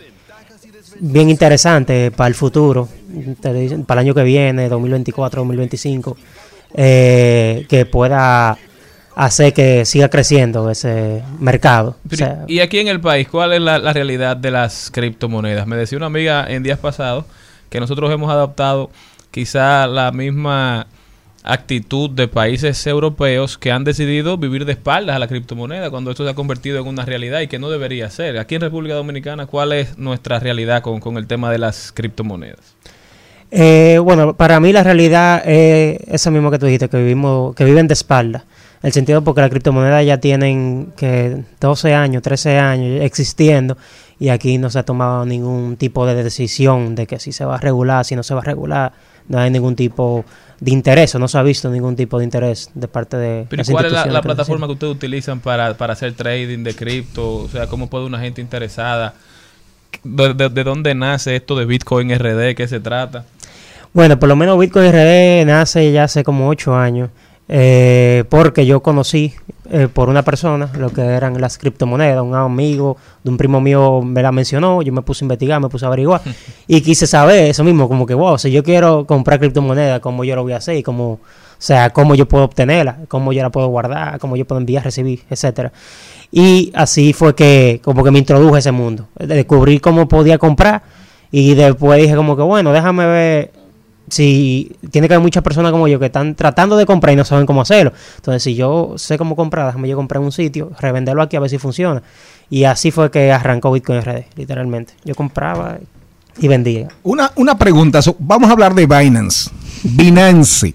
bien interesante para el futuro, para el año que viene, 2024, 2025, eh, que pueda hacer que siga creciendo ese mercado. O Pero, sea, y aquí en el país, ¿cuál es la, la realidad de las criptomonedas? Me decía una amiga en días pasados que nosotros hemos adoptado quizá la misma actitud de países europeos que han decidido vivir de espaldas a la criptomoneda cuando esto se ha convertido en una realidad y que no debería ser. Aquí en República Dominicana, ¿cuál es nuestra realidad con, con el tema de las criptomonedas? Eh, bueno, para mí la realidad es esa misma que tú dijiste, que vivimos, que viven de espalda. El sentido porque las criptomonedas ya tienen que 12 años, 13 años existiendo y aquí no se ha tomado ningún tipo de decisión de que si se va a regular, si no se va a regular, no hay ningún tipo de interés o no se ha visto ningún tipo de interés de parte de Pero ¿y las ¿cuál es la, que plataforma que ustedes utilizan para, para hacer trading de cripto? O sea, ¿cómo puede una gente interesada? ¿De, de- de dónde nace esto de Bitcoin RD? ¿Qué se trata? Bueno, por lo menos Bitcoin RD nace ya hace como ocho años, eh, porque yo conocí eh, por una persona lo que eran las criptomonedas, un amigo de un primo mío me la mencionó, yo me puse a investigar, me puse a averiguar y quise saber eso mismo, como que, wow, si yo quiero comprar criptomonedas, ¿cómo yo lo voy a hacer? Y cómo, o sea, cómo yo puedo obtenerla, cómo yo la puedo guardar, cómo yo puedo enviar, recibir, etcétera. Y así fue que como que me introduje a ese mundo, descubrí cómo podía comprar y después dije como que, bueno, déjame ver si tiene que haber muchas personas como yo que están tratando de comprar y no saben cómo hacerlo. Entonces, si yo sé cómo comprar, déjame yo comprar un sitio, revenderlo aquí a ver si funciona. Y así fue que arrancó Bitcoin RD, literalmente. Yo compraba y vendía. Una, una pregunta, vamos a hablar de Binance. Binance.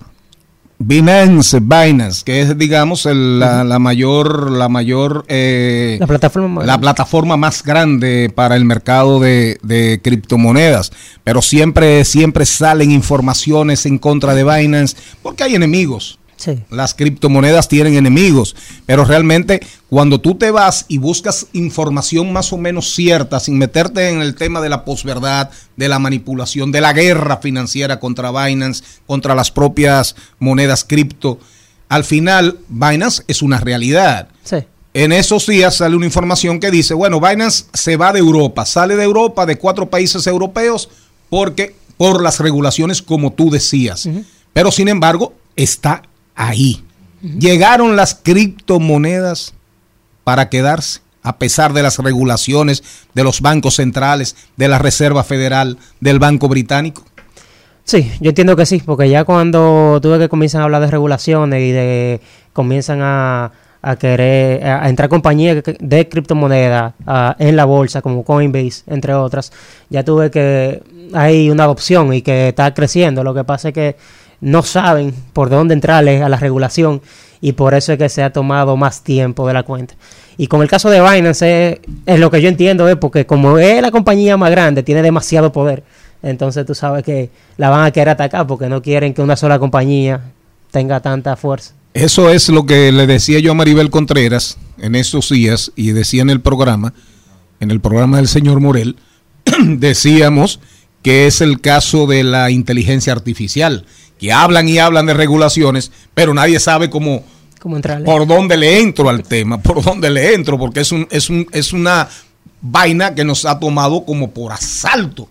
Binance, Binance, que es, digamos, el- la, la mayor, la mayor, eh, La plataforma más la grande. plataforma más grande para el mercado de, de criptomonedas. Pero siempre, siempre salen informaciones en contra de Binance porque hay enemigos. Sí. Las criptomonedas tienen enemigos, pero realmente cuando tú te vas y buscas información más o menos cierta, sin meterte en el tema de la posverdad, de la manipulación, de la guerra financiera contra Binance, contra las propias monedas cripto, al final Binance es una realidad. Sí. En esos días sale una información que dice, bueno, Binance se va de Europa, sale de Europa, de cuatro países europeos, porque por las regulaciones como tú decías. Pero sin embargo, está ahí. Llegaron las criptomonedas para quedarse, a pesar de las regulaciones de los bancos centrales, de la Reserva Federal, del Banco Británico. Sí, yo entiendo que sí, porque ya cuando tuve que comienzan a hablar de regulaciones y de comienzan a, a querer a, entrar compañías de criptomonedas en la bolsa como Coinbase, entre otras, ya tuve que hay una adopción y que está creciendo. Lo que pasa es que no saben por dónde entrarle a la regulación y por eso es que se ha tomado más tiempo de la cuenta. Y con el caso de Binance, es, es lo que yo entiendo, es porque como es la compañía más grande, tiene demasiado poder. Entonces tú sabes que la van a querer atacar porque no quieren que una sola compañía tenga tanta fuerza. Eso es lo que le decía yo a Maribel Contreras en estos días y decía en el programa, en el programa del señor Morel, decíamos que es el caso de la inteligencia artificial, que hablan y hablan de regulaciones, pero nadie sabe cómo, ¿Cómo por dónde le entro al tema, por dónde le entro, porque es un, es un, es una vaina que nos ha tomado como por asalto.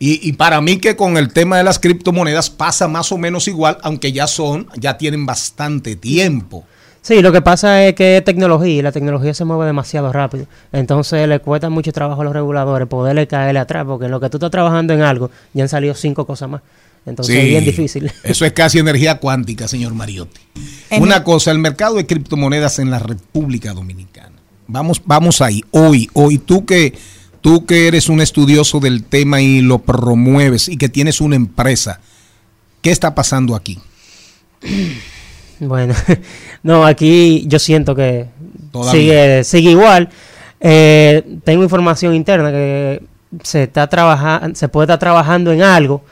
Y, y para mí que con el tema de las criptomonedas pasa más o menos igual, aunque ya son, ya tienen bastante tiempo. Sí, lo que pasa es que es tecnología y la tecnología se mueve demasiado rápido. Entonces le cuesta mucho trabajo a los reguladores poderle caerle atrás, porque en lo que tú estás trabajando en algo, ya han salido cinco cosas más. Entonces es bien difícil. Eso es casi energía cuántica, señor Mariotti. En Una el- cosa, el mercado de criptomonedas en la República Dominicana. Vamos, vamos ahí. Hoy, hoy tú que tú que eres un estudioso del tema y lo promueves y que tienes una empresa, ¿qué está pasando aquí? Bueno, no, aquí yo siento que Todavía. sigue, sigue igual. Eh, tengo información interna que se está trabajando, se puede estar trabajando en algo,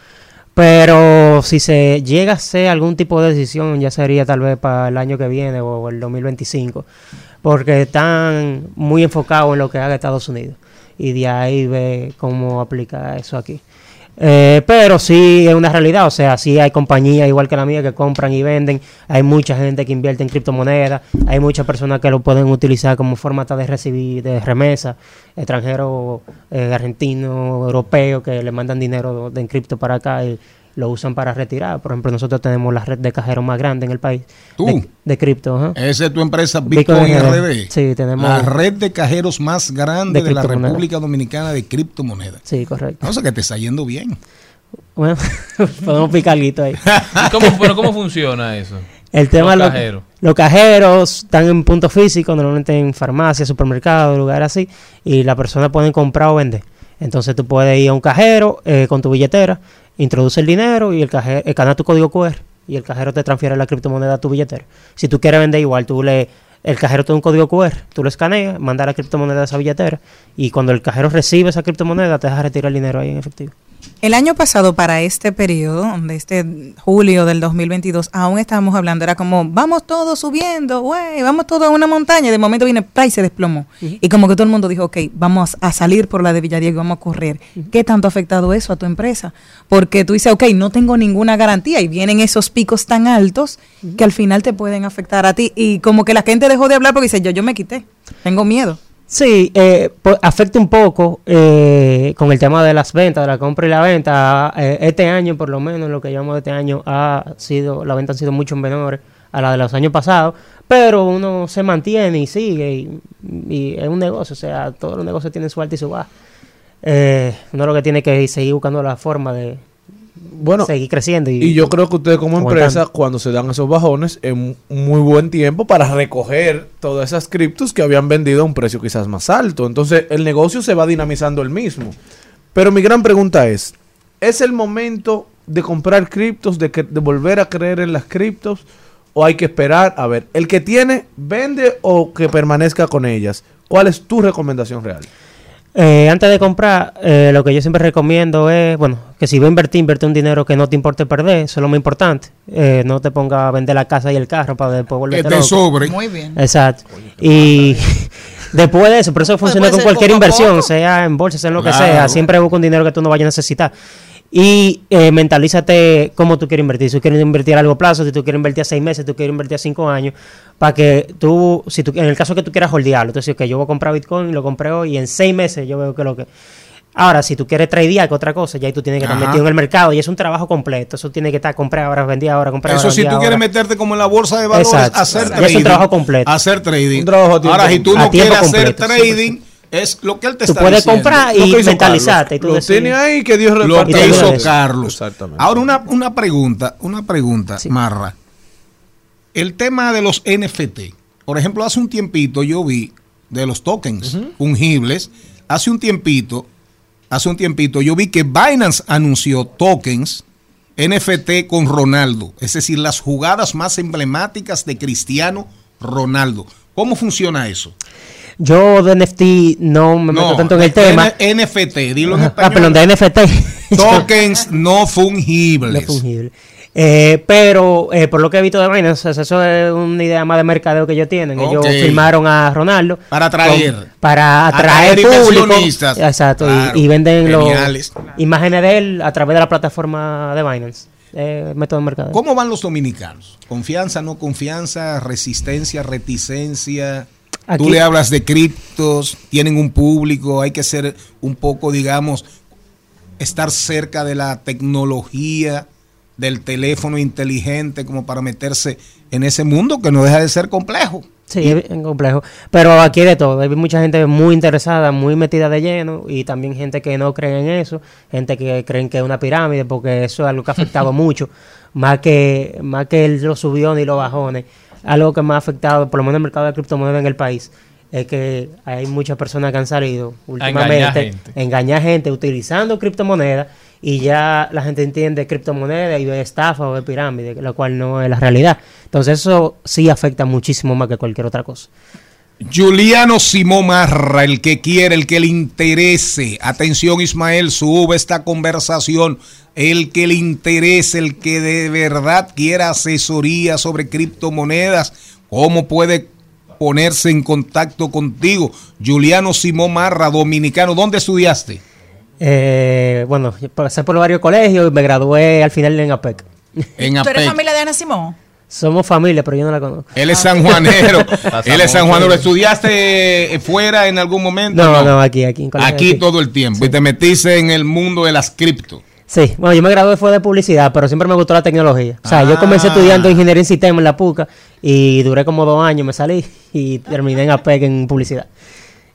pero si se llega a hacer algún tipo de decisión, ya sería tal vez para el año que viene o el 2025, porque están muy enfocados en lo que haga Estados Unidos y de ahí ve cómo aplica eso aquí. Eh, pero sí es una realidad, o sea, sí hay compañías igual que la mía que compran y venden, hay mucha gente que invierte en criptomonedas, hay muchas personas que lo pueden utilizar como forma de recibir de remesa, extranjeros, eh, argentinos, europeos que le mandan dinero de, en cripto para acá y lo usan para retirar. Por ejemplo, nosotros tenemos la red de cajeros más grande en el país. ¿Tú? De, de cripto. Esa es tu empresa Bitcoin Bitcoin RD. Sí, tenemos- La red de cajeros más grande De de, la. República Dominicana de criptomonedas. Sí, correcto. No sé que te está yendo bien. Bueno, podemos picar algo ahí. ¿Y cómo, pero cómo funciona eso? El tema Los de los cajeros. Los cajeros están en punto físico, normalmente en farmacias, supermercados, lugares así, y la persona puede comprar o vender. Entonces tú puedes ir a un cajero eh, con tu billetera, introduce el dinero y el cajero, escanea tu código QR y el cajero te transfiere la criptomoneda a tu billetera. Si tú quieres vender igual, tú le el cajero te da un código QR, tú lo escaneas, manda la criptomoneda a esa billetera y cuando el cajero recibe esa criptomoneda te deja retirar el dinero ahí en efectivo. El año pasado, para este periodo, de este julio del 2022, aún estábamos hablando, era como, vamos todos subiendo, güey, vamos todos a una montaña, y de momento viene y se desplomó. Y como que todo el mundo dijo, ok, vamos a salir por la de Villadiego, vamos a correr. ¿Qué tanto ha afectado eso a tu empresa? Porque tú dices, ok, no tengo ninguna garantía, y vienen esos picos tan altos que al final te pueden afectar a ti. Y como que la gente dejó de hablar porque dice, yo, yo me quité, tengo miedo. Sí, eh, pues, afecta un poco eh, con el tema de las ventas, de la compra y la venta. Eh, este año, por lo menos, lo que llevamos de este año, ha sido, las ventas han sido mucho menores a la de los años pasados, pero uno se mantiene y sigue y, y es un negocio, o sea, todos los negocios tienen su alta y su baja. Eh, uno lo que tiene que seguir buscando la forma de Bueno, seguir creciendo. Y, Y yo creo que ustedes como empresa, cuando se dan esos bajones, es un muy buen tiempo para recoger todas esas criptos que habían vendido a un precio quizás más alto. Entonces el negocio se va dinamizando el mismo. Pero mi gran pregunta es, ¿es el momento de comprar criptos, de, que- de volver a creer en las criptos? ¿O hay que esperar? A ver, el que tiene, vende o que permanezca con ellas. ¿Cuál es tu recomendación real? Eh, antes de comprar, eh, lo que yo siempre recomiendo es, bueno, que si va a invertir, invierte un dinero que no te importe perder, eso es lo más importante. Eh, no te ponga a vender la casa y el carro para después volverte Que te loco. sobre. Muy bien. Exacto. Y después de eso, por eso funciona con cualquier a inversión, sea en bolsa, sea en lo que sea. Siempre busca un dinero que tú no vayas a necesitar. Y eh, mentalízate cómo tú quieres invertir. Si tú quieres invertir a largo plazo, si tú quieres invertir a seis meses, si tú quieres invertir a cinco años, para que tú, si tú, en el caso que tú quieras holdearlo, entonces que yo voy a comprar Bitcoin, lo compré hoy y en seis meses yo veo que lo que... Ahora, si tú quieres tradear que otra cosa, ya ahí tú tienes que estar Ajá. metido en el mercado y es un trabajo completo. Eso tiene que estar comprar ahora, vendí ahora, comprar Eso ahora, si tú quieres meterte como en la bolsa de valores, Exacto. hacer Ya es un trading. trabajo completo. Hacer trading. Un trabajo Ahora, si tú no quieres hacer trading, es lo que él te Tú está puedes diciendo. comprar y mentalizarte. tú. Lo tiene ahí que Dios Lo que hizo. Carlos. Exactamente. Ahora una, una pregunta, una pregunta, Sí. Marra. El tema de los NFT. Por ejemplo, hace un tiempito yo vi de los tokens fungibles. Hace un tiempito, hace un tiempito yo vi que Binance anunció tokens NFT con Ronaldo. Es decir, las jugadas más emblemáticas de Cristiano Ronaldo. ¿Cómo funciona eso? Yo de NFT no me meto tanto en el tema. N- NFT, dilo en Ah, español. perdón, de NFT. Tokens no fungibles. No fungible. Eh, pero eh, por lo que he visto de Binance, eso es una idea más de mercadeo que ellos tienen. Ellos firmaron a Ronaldo. Para atraer. con- para Atraer atraer público. Exacto. y- Claro. y, venden los imágenes de él a través de la plataforma de Binance. eh, método de mercado. ¿Cómo van los dominicanos? ¿Confianza, no confianza, resistencia, reticencia? Tú Aquí- le hablas de criptos, tienen un público, hay que ser un poco, digamos, estar cerca de la tecnología, del teléfono inteligente, como para meterse en ese mundo que no deja de ser complejo. Sí, es complejo. Pero aquí de todo. Hay mucha gente muy interesada, muy metida de lleno y también gente que no cree en eso, gente que creen que es una pirámide porque eso es algo que ha afectado mucho, más que más que los subiones y los bajones. Algo que más ha afectado, por lo menos el mercado de criptomonedas en el país, es que hay muchas personas que han salido engañar últimamente gente. a engañar gente utilizando criptomonedas y ya la gente entiende criptomonedas y ve estafa o ve pirámide, lo cual no es la realidad. Entonces eso sí afecta muchísimo más que cualquier otra cosa. Juliano Simón Marra, el que quiere, el que le interese. Atención Ismael, sube esta conversación. El que le interese, el que de verdad quiera asesoría sobre criptomonedas, ¿cómo puede ponerse en contacto contigo? Juliano Simón Marra, dominicano. ¿Dónde estudiaste? Eh, bueno, pasé por varios colegios y me gradué al final en APEC. En ¿Tú eres APEC. familia de Ana Simón? Somos familia, pero yo no la conozco. Él es sanjuanero. Él es sanjuanero. ¿Estudiaste eh, fuera en algún momento? No, no, aquí, aquí. en colegio, Aquí aquí. todo el tiempo. Y te metiste en el mundo de las cripto. Sí, bueno, yo me gradué fue de publicidad, pero siempre me gustó la tecnología. O sea, yo comencé Ah. estudiando ingeniería en sistemas en la PUCA y duré como dos años, me salí y terminé en APEC en publicidad.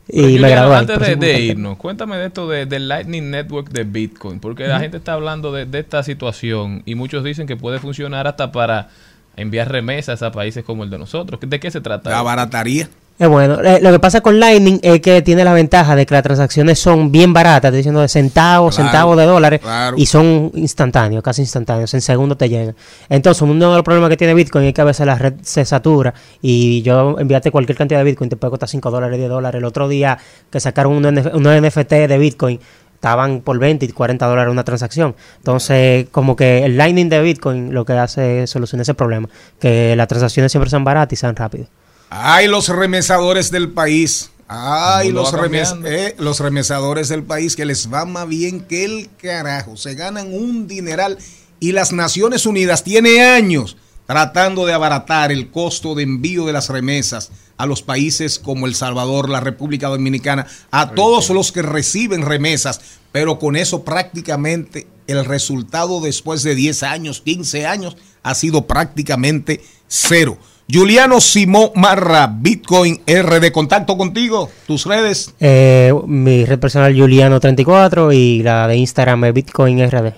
Y Pero, me gradué. Antes de, de irnos, cuéntame de esto de- del Lightning Network de Bitcoin, porque la gente está hablando de, de esta situación y muchos dicen que puede funcionar hasta para enviar remesas a países como el de nosotros. ¿De qué se trata? La barataría. Es bueno. Eh, lo que pasa con Lightning es que tiene la ventaja de que las transacciones son bien baratas, estoy diciendo de centavos, Claro, centavos de dólares, claro. y son instantáneos, casi instantáneos, en segundos te llegan. Entonces, uno de los problemas que tiene Bitcoin es que a veces la red se satura y yo enviarte cualquier cantidad de Bitcoin te puede costar 5 dólares, 10 dólares. El otro día que sacaron unos NF unos NFT de Bitcoin, estaban por 20 y 40 dólares una transacción. Entonces, como que el Lightning de Bitcoin lo que hace es solucionar ese problema, que las transacciones siempre sean baratas y sean rápidas. Ay, los remesadores del país. Ay, los, remes- eh, los remesadores del país que les va más bien que el carajo. Se ganan un dineral y las Naciones Unidas tiene años tratando de abaratar el costo de envío de las remesas a los países como El Salvador, la República Dominicana, a todos los que reciben remesas, pero con eso prácticamente el resultado después de 10 años, 15 años, ha sido prácticamente cero. Juliano Simón Marra, Bitcoin RD, contacto contigo, tus redes. Eh, mi red personal Juliano34 y la de Instagram es Bitcoin RD.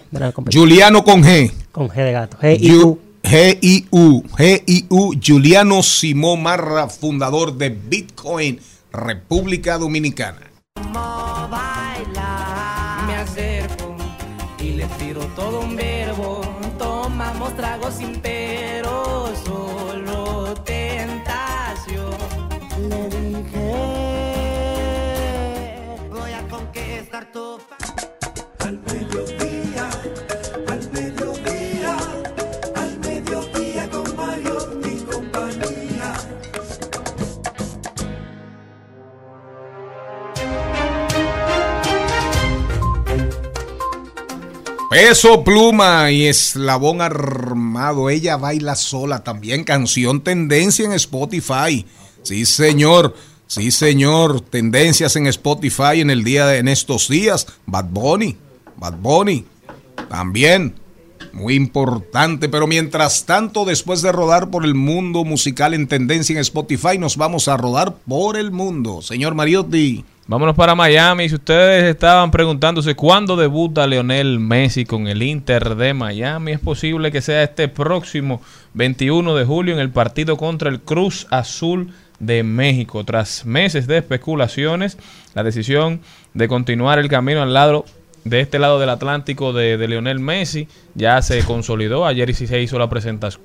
Juliano con G. Con G de gato. G y U. G-I-U, G-I-U, Juliano Simón Marra, fundador de Bitcoin, República Dominicana. Peso Pluma y Eslabón Armado. Ella baila sola también. Canción tendencia en Spotify. Sí, señor. Sí, señor. Tendencias en Spotify en el día de, en estos días. Bad Bunny. Bad Bunny. También. Muy importante. Pero mientras tanto, después de rodar por el mundo musical en tendencia en Spotify, nos vamos a rodar por el mundo. Señor Mariotti. Vámonos para Miami. Si ustedes estaban preguntándose cuándo debuta Leonel Messi con el Inter de Miami, es posible que sea este próximo 21 de julio en el partido contra el Cruz Azul de México. Tras meses de especulaciones, la decisión de continuar el camino al lado de este lado del Atlántico de, de Leonel Messi ya se consolidó. Ayer sí se hizo la presentación.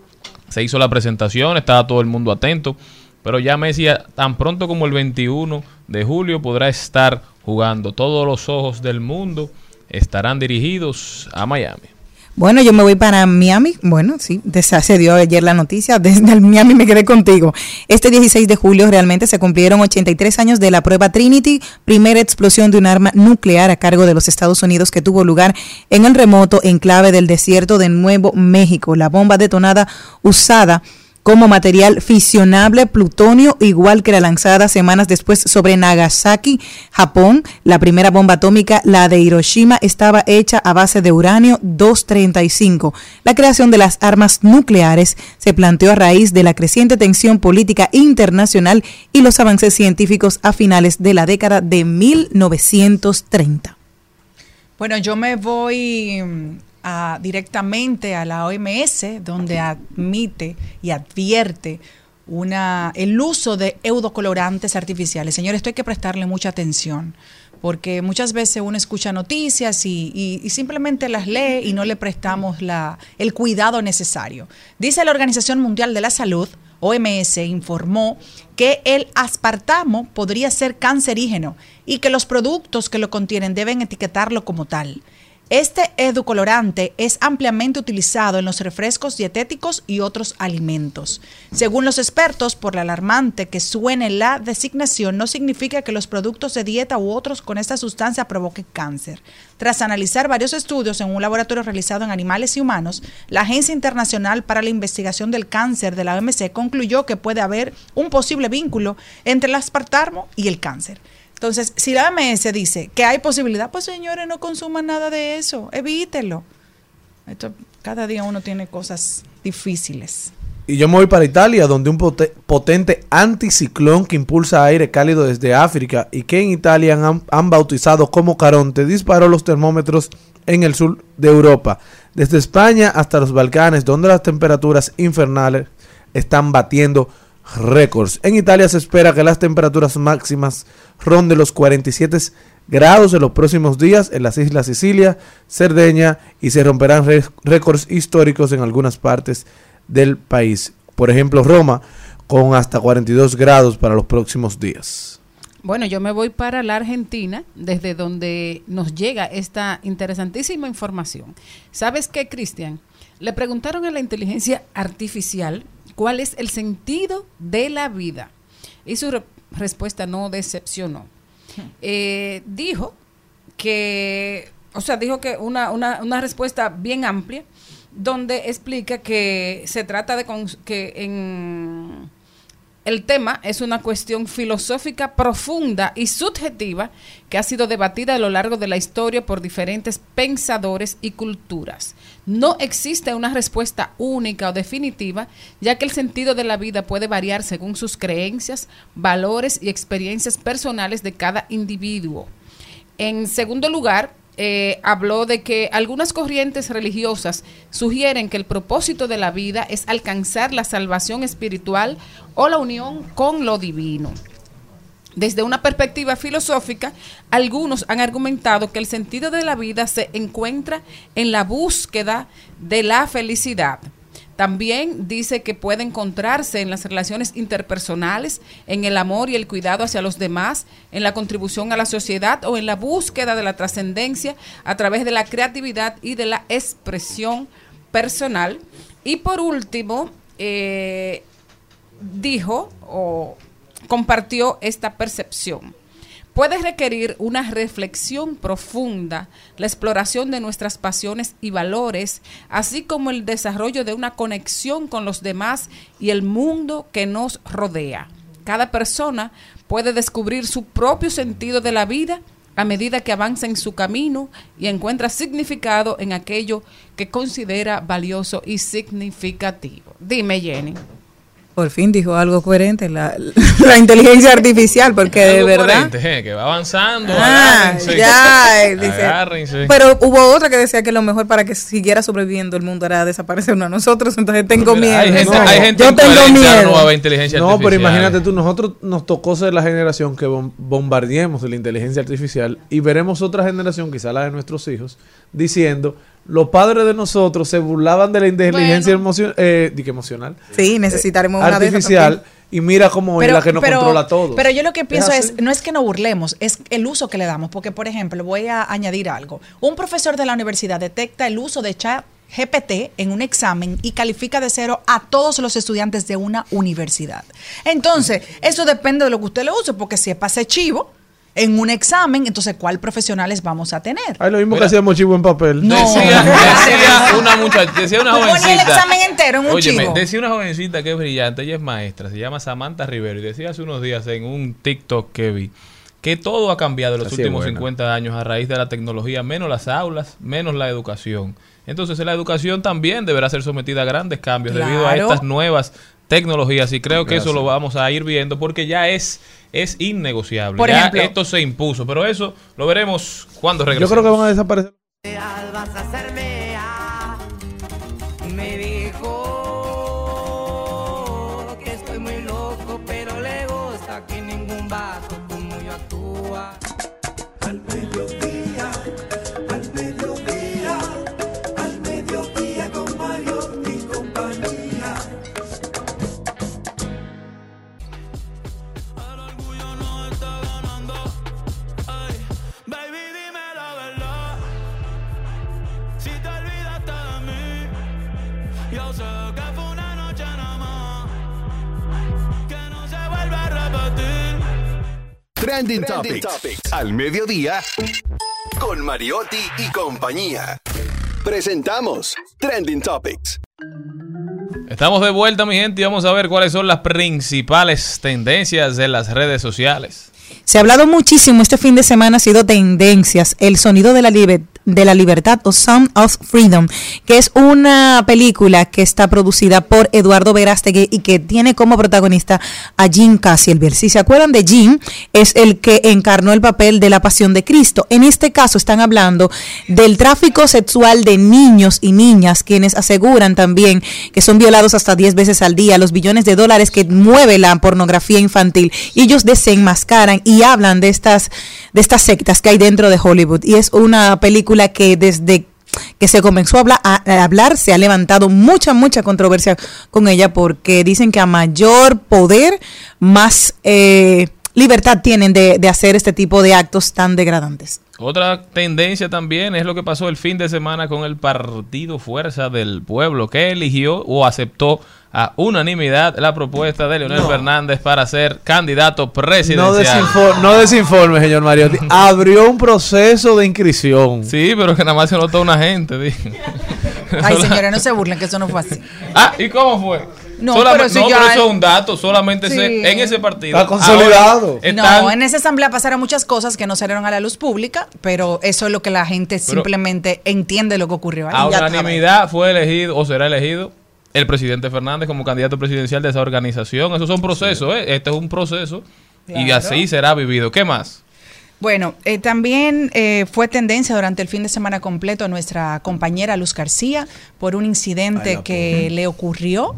Se hizo la presentación, estaba todo el mundo atento. Pero ya Messi, tan pronto como el 21 de julio, podrá estar jugando. Todos los ojos del mundo estarán dirigidos a Miami. Bueno, yo me voy para Miami. Bueno, sí, se dio ayer la noticia. Desde el Miami me quedé contigo. Este 16 de julio realmente se cumplieron 83 años de la prueba Trinity, primera explosión de un arma nuclear a cargo de los Estados Unidos que tuvo lugar en el remoto enclave del desierto de Nuevo México. La bomba detonada usada como material fisionable plutonio, igual que la lanzada semanas después sobre Nagasaki, Japón. La primera bomba atómica, la de Hiroshima, estaba hecha a base de uranio 235. La creación de las armas nucleares se planteó a raíz de la creciente tensión política internacional y los avances científicos a finales de la década de 1930. Bueno, yo me voy directamente a la OMS, donde admite y advierte el uso de eudocolorantes artificiales. Señores, esto hay que prestarle mucha atención, porque muchas veces uno escucha noticias y simplemente las lee y no le prestamos la, el cuidado necesario. Dice la Organización Mundial de la Salud, OMS, informó que el aspartamo podría ser cancerígeno y que los productos que lo contienen deben etiquetarlo como tal. Este edulcorante es ampliamente utilizado en los refrescos dietéticos y otros alimentos. Según los expertos, por la alarmante que suene la designación, no significa que los productos de dieta u otros con esta sustancia provoquen cáncer. Tras analizar varios estudios en un laboratorio realizado en animales y humanos, la Agencia Internacional para la Investigación del Cáncer de la OMC concluyó que puede haber un posible vínculo entre el aspartamo y el cáncer. Entonces, si la OMS dice que hay posibilidad, pues señores, no consuman nada de eso, evítelo. Cada día uno tiene cosas difíciles. Y yo me voy para Italia, donde un pote- potente anticiclón que impulsa aire cálido desde África y que en Italia han bautizado como Caronte disparó los termómetros en el sur de Europa, desde España hasta los Balcanes, donde las temperaturas infernales están batiendo récords. En Italia se espera que las temperaturas máximas ronden los 47 grados en los próximos días en las islas Sicilia, Cerdeña y se romperán récords históricos en algunas partes del país. Por ejemplo, Roma con hasta 42 grados para los próximos días. Bueno, yo me voy para la Argentina, desde donde nos llega esta interesantísima información. ¿Sabes qué, Cristian? Le preguntaron a la inteligencia artificial cuál es el sentido de la vida. Y su re- respuesta no decepcionó. Eh, dijo que, o sea, dijo que una, una, respuesta bien amplia, donde explica que se trata de que en el tema es una cuestión filosófica profunda y subjetiva que ha sido debatida a lo largo de la historia por diferentes pensadores y culturas. No existe una respuesta única o definitiva, ya que el sentido de la vida puede variar según sus creencias, valores y experiencias personales de cada individuo. En segundo lugar, eh, habló de que algunas corrientes religiosas sugieren que el propósito de la vida es alcanzar la salvación espiritual o la unión con lo divino. Desde una perspectiva filosófica, algunos han argumentado que el sentido de la vida se encuentra en la búsqueda de la felicidad. También dice que puede encontrarse en las relaciones interpersonales, en el amor y el cuidado hacia los demás, en la contribución a la sociedad o en la búsqueda de la trascendencia a través de la creatividad y de la expresión personal. Y por último, eh, dijo o compartió esta percepción. Puede requerir una reflexión profunda, la exploración de nuestras pasiones y valores, así como el desarrollo de una conexión con los demás y el mundo que nos rodea. Cada persona puede descubrir su propio sentido de la vida a medida que avanza en su camino y encuentra significado en aquello que considera valioso y significativo. Dime, Jenny. Por fin dijo algo coherente la, la inteligencia artificial, porque de verdad. coherente, eh, que va avanzando. Ah, agárrense. ya, él dice. Agárrense. Pero hubo otra que decía que lo mejor para que siguiera sobreviviendo el mundo era desaparecernos a nosotros, entonces tengo miedo. Hay gente, No, hay gente yo tengo miedo. no va a haber inteligencia No, pero imagínate tú, nosotros nos tocó ser la generación que bom- bombardeemos de la inteligencia artificial y veremos otra generación, quizá la de nuestros hijos, diciendo, los padres de nosotros se burlaban de la inteligencia emocio- eh, di que emocional, Sí, necesitaremos una artificial, y mira cómo es la que nos controla todo. Pero yo lo que pienso es, no es que nos burlemos, es el uso que le damos. Porque, por ejemplo, voy a añadir algo. Un profesor de la universidad detecta el uso de chat GPT en un examen y califica de cero a todos los estudiantes de una universidad. Entonces, eso depende de lo que usted le use, porque si es pase chivo en un examen, entonces, ¿cuál profesionales vamos a tener? Ay, lo mismo Mira. que hacíamos chivo en papel. No. Decía, decía una muchacha, decía una jovencita. el examen entero en un Óyeme, chivo. decía una jovencita que es brillante, ella es maestra, se llama Samantha Rivero y decía hace unos días en un TikTok que vi que todo ha cambiado en los Así últimos buena. 50 años a raíz de la tecnología, menos las aulas, menos la educación. Entonces la educación también deberá ser sometida a grandes cambios debido a estas nuevas tecnologías y creo que eso lo vamos a ir viendo porque ya es es innegociable. Por ya ejemplo- esto se impuso, pero eso lo veremos cuando Yo regresemos. creo que van a desaparecer. vas a hacerme Trending, Topics. Al mediodía con Mariotti y compañía. Presentamos Trending Topics. Estamos de vuelta, mi gente, y vamos a ver cuáles son las principales tendencias de las redes sociales. Se ha hablado muchísimo este fin de semana, ha sido tendencias, el sonido de la, liber- de la libertad o Sound of Freedom, que es una película que está producida por Eduardo Verástegui y que tiene como protagonista a Jim Casielberg. Si se acuerdan de Jim, es el que encarnó el papel de la pasión de Cristo. En este caso están hablando del tráfico sexual de niños y niñas, quienes aseguran también que son violados hasta 10 veces al día, los billones de dólares que mueve la pornografía infantil. Y ellos desenmascaran y hablan de estas, de estas sectas que hay dentro de Hollywood. Y es una película que desde que se comenzó a hablar, se ha levantado mucha, mucha controversia con ella porque dicen que a mayor poder, más eh, libertad tienen de hacer este tipo de actos tan degradantes. Otra tendencia también es lo que pasó el fin de semana con el partido Fuerza del Pueblo, que eligió o aceptó a unanimidad la propuesta de Leonel Fernández para ser candidato No, presidencial. no desinforme, señor Mariotti. Abrió un proceso de inscripción. Sí, pero que nada más se notó una gente. dije. Ay, señores, no se burlen, que eso no fue así. Ah, ¿y cómo fue? No, pero eso no, ya pero es- eso es un dato, solamente Sí. se- en ese partido. Está consolidado. Están- No, en esa asamblea pasaron muchas cosas que no salieron a la luz pública, pero eso es lo que la gente simplemente entiende lo que ocurrió. ahí. A unanimidad fue elegido o será elegido el presidente Fernández como candidato presidencial de esa organización. Esos son procesos, ¿eh? Este es un proceso y así será vivido. ¿Qué más? Bueno, eh, también eh, fue tendencia durante el fin de semana completo nuestra compañera Luz García por un incidente que le ocurrió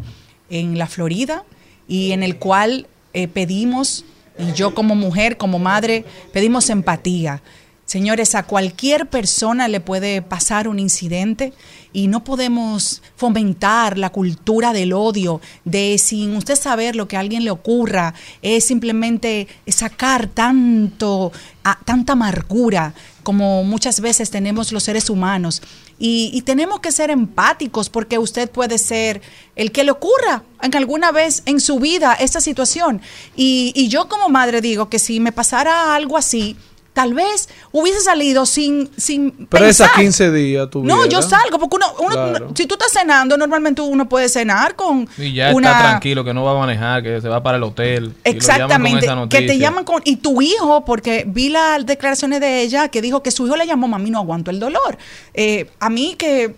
en la Florida y en el cual eh, pedimos, y yo como mujer, como madre, pedimos empatía. Señores, a cualquier persona le puede pasar un incidente y no podemos fomentar la cultura del odio, de sin usted saber lo que a alguien le ocurra, es simplemente sacar tanto, a- tanta amargura como muchas veces tenemos los seres humanos. Y, tenemos que ser empáticos porque usted puede ser el que le ocurra en alguna vez en su vida esta situación. Y yo como madre digo que si me pasara algo así, tal vez hubiese salido sin, sin Presa pensar. 15 días tu No, yo salgo, porque uno, uno- Claro. si tú estás cenando, normalmente uno puede cenar con Y ya una... está tranquilo, que no va a manejar, que se va para el hotel. y lo llaman con Exactamente, esa que te llaman con... Y tu hijo, porque vi las declaraciones de ella, que dijo que su hijo le llamó, mami, no aguanto el dolor. Eh, a mí que,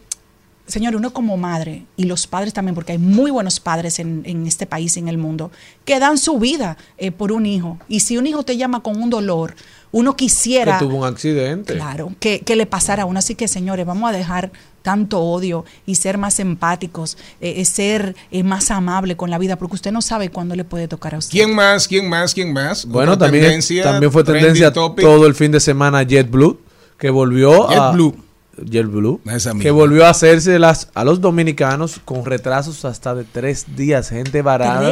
señor, uno como madre, y los padres también, porque hay muy buenos padres en, en este país y en el mundo, que dan su vida eh, por un hijo. Y si un hijo te llama con un dolor, uno Que quisiera... tuvo un accidente. Claro, que, que le pasara a uno. Así que, señores, vamos a dejar tanto odio y ser más empáticos, eh, eh, ser eh, más amable con la vida, porque usted no sabe cuándo le puede tocar a usted. ¿Quién más? ¿Quién más? ¿Quién más? Bueno, también, tendencia, también fue tendencia topic. todo el fin de semana JetBlue, que volvió a... JetBlue. JetBlue, que volvió a hacerse las, a los dominicanos con retrasos hasta de tres días, gente varada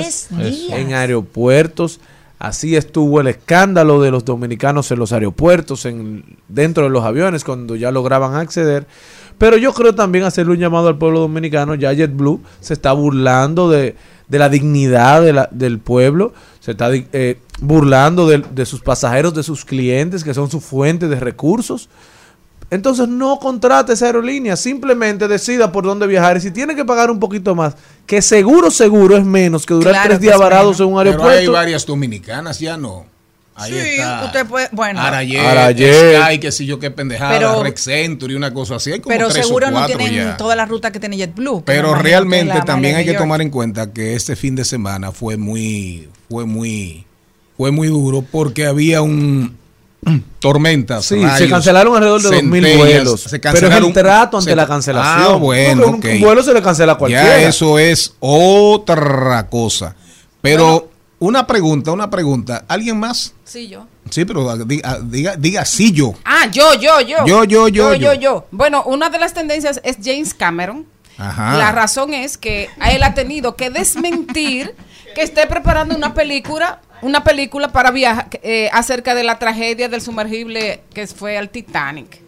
en aeropuertos. Así estuvo el escándalo de los dominicanos en los aeropuertos, en, dentro de los aviones, cuando ya lograban acceder. Pero yo creo también hacerle un llamado al pueblo dominicano. Ya JetBlue se está burlando de, de la dignidad de la- del pueblo, se está eh, burlando de, de sus pasajeros, de sus clientes, que son su fuente de recursos. Entonces no contrate esa aerolínea, simplemente decida por dónde viajar. Y si tiene que pagar un poquito más, que seguro, seguro es menos que durar Claro tres que días varados en un Pero hay aeropuerto. varias dominicanas, ya no. Ahí Sí, está. usted puede, bueno, Arayet, Arayet. Sky, qué sé yo qué pendejada, Pero- Rex Century, una cosa así. Hay como pero tres o seguro no tienen ya. toda la ruta que tiene JetBlue. Pero realmente también hay que tomar en cuenta que este fin de semana fue muy, fue muy, fue muy duro porque había un tormentas. Sí, rayos, se cancelaron alrededor de 2000 centellas, vuelos. se pero es el trato ante se- la cancelación. Ah, bueno, un, ok. un vuelo se le cancela a cualquiera. Ya eso es otra cosa. Pero una pregunta, una pregunta. ¿Alguien más? Sí, yo. Sí, pero diga, diga, diga sí yo. Ah, yo, yo, yo. Yo, yo, yo, yo, yo. yo. Bueno, una de las tendencias es James Cameron. Ajá. La razón es que él ha tenido que desmentir que esté preparando una película, una película para viajar eh, acerca de la tragedia del sumergible que fue al Titanic.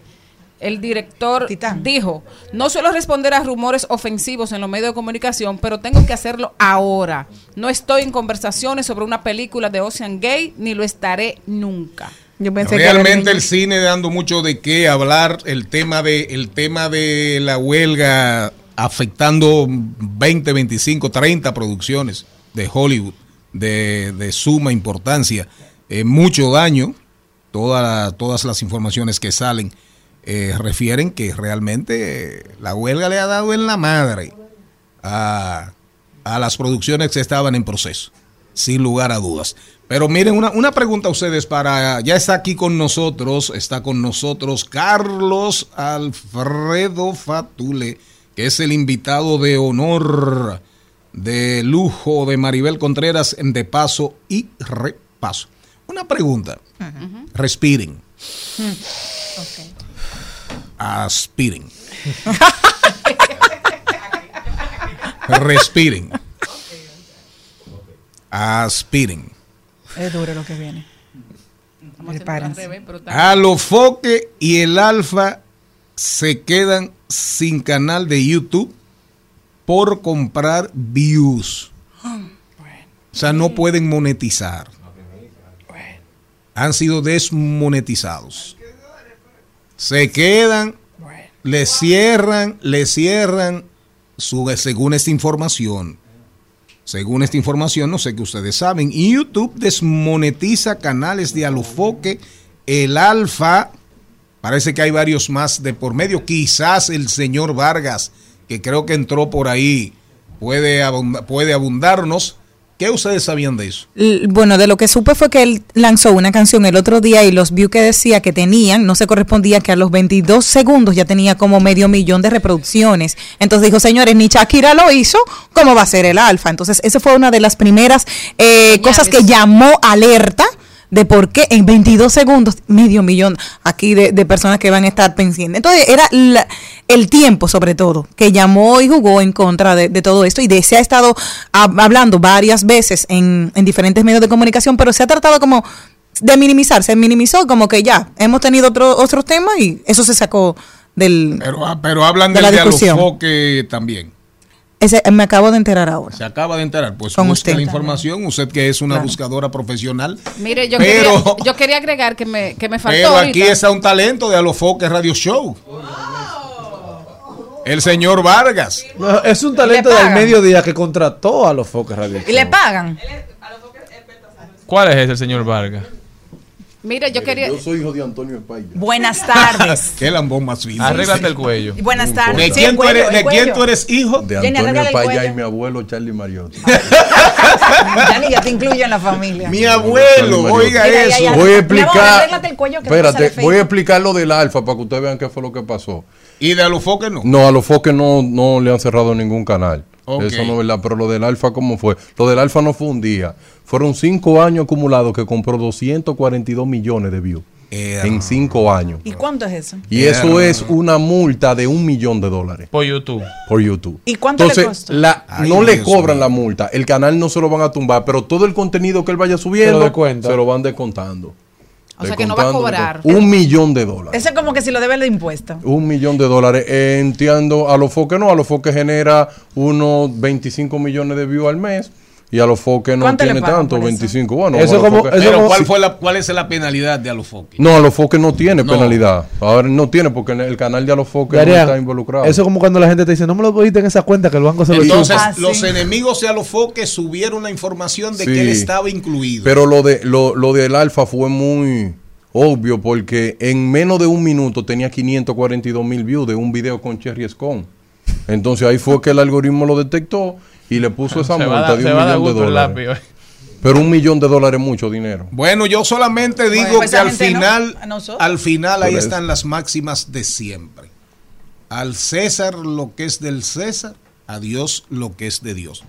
El director dijo, no suelo responder a rumores ofensivos en los medios de comunicación, pero tengo que hacerlo ahora. No estoy en conversaciones sobre una película de Ocean Gate, ni lo estaré nunca. Yo pensé Realmente el el cine dando mucho de qué hablar, el tema de el tema de la huelga afectando 20, 25, 30 producciones de Hollywood de, de suma importancia, eh, mucho daño, toda- todas las informaciones que salen eh, refieren que realmente eh, la huelga le ha dado en la madre a, a las producciones que estaban en proceso, sin lugar a dudas. Pero miren, una, una pregunta a ustedes para, ya está aquí con nosotros, está con nosotros Carlos Alfredo Fatule, que es el invitado de honor de lujo de Maribel Contreras en De Paso y Repaso. Una pregunta, respiren, aspiren, respiren, aspiren. Es duro lo que viene. Prepárense. Alofoque y el Alfa se quedan sin canal de YouTube por comprar views. O sea, no pueden monetizar. Han sido desmonetizados. Se quedan, le cierran, le cierran, su, según esta información. Según esta información, no sé que ustedes saben, YouTube desmonetiza canales de Alofoque, el Alfa, parece que hay varios más de por medio, quizás el señor Vargas, que creo que entró por ahí, puede, abunda- puede abundarnos. ¿Qué ustedes sabían de eso? Bueno, de lo que supe fue que él lanzó una canción el otro día y los views que decía que tenían no se correspondía que a los 22 segundos ya tenía como medio millón de reproducciones. Entonces dijo, señores, ni Shakira lo hizo, ¿cómo va a ser el alfa? Entonces, esa fue una de las primeras eh, cosas que llamó alerta de por qué en 22 segundos medio millón aquí de, de personas que van a estar pendientes. Entonces era la- el tiempo sobre todo que llamó y jugó en contra de, de todo esto y de se ha estado hab- hablando varias veces en, en diferentes medios de comunicación, pero se ha tratado como de minimizar, se minimizó como que ya hemos tenido otro, otros temas y eso se sacó del... Pero, pero hablan De del la discusión. También. Ese, me acabo de enterar ahora. Se acaba de enterar. Pues Con usted. la información, usted que es una Claro. buscadora profesional. Mire, yo, Pero- quería, yo quería agregar que me, que me faltó Pero ahorita. aquí está un talento de Alofoque Radio Show. El señor Vargas. No, es un talento ¿Le del mediodía que contrató a los Foques Radio. ¿Y le pagan? ¿Cuál es ese señor Vargas? Mire, yo quería... Yo soy hijo de Antonio España. Buenas tardes. Qué lambón más fino. Arréglate el cuello. Buenas tardes. ¿De Sí, quién, tú eres, de quién tú eres hijo? De Antonio España y mi abuelo Charlie Mariotti. Dani, ya te incluyo en la familia. Mi abuelo, oiga Mira, eso. ya. Voy a explicar. arréglate el cuello que Espérate, voy a explicar lo del alfa para que ustedes vean qué fue lo que pasó. Y de Alofoque no. No, a los foques no, no le han cerrado ningún canal. Eso no es verdad, pero lo del alfa, ¿cómo fue? Lo del alfa no fue un día. Fueron cinco años acumulados que compró 242 millones de views. En cinco años. ¿Y cuánto es eso? Y eso es una multa de un millón de dólares Por YouTube. por YouTube. ¿Y cuánto le Entonces, costó? la- Ay, no le cobran mío. la multa. El canal no se lo van a tumbar, pero todo el contenido que él vaya subiendo se lo van descontando. O sea que no va a cobrar. Un millón de dólares. Eso es como que si lo debe de impuesto. Un millón de dólares. Eh, entiendo, a los foques no, a los foques genera unos 25 millones de views al mes. Y a los foques no ¿Cuánto le tiene tanto, por eso? 25. Bueno, Eso como- Pero ¿cuál, fue la, ¿cuál es la penalidad de Alofoque? No, a los foques no tiene No. penalidad. Ahora no tiene porque el canal de a los foques no está involucrado. Eso es como cuando la gente te dice, no me lo cogiste en esa cuenta que el banco se lo Entonces, chupa". los enemigos de Alofoque subieron la información de que él Sí. estaba incluido. Pero lo de lo, lo del alfa fue muy obvio porque en menos de un minuto tenía 542 mil views de un video con Cherry Scone. Entonces ahí fue que el algoritmo lo detectó y le puso esa Se multa de un millón de dólares. lápiz, Pero un millón de dólares es mucho dinero. Bueno, yo solamente digo Bueno, pues que al no, final, a nosotros. al final ahí eso. están las máximas de siempre. Al César lo que es del César, a Dios lo que es de Dios.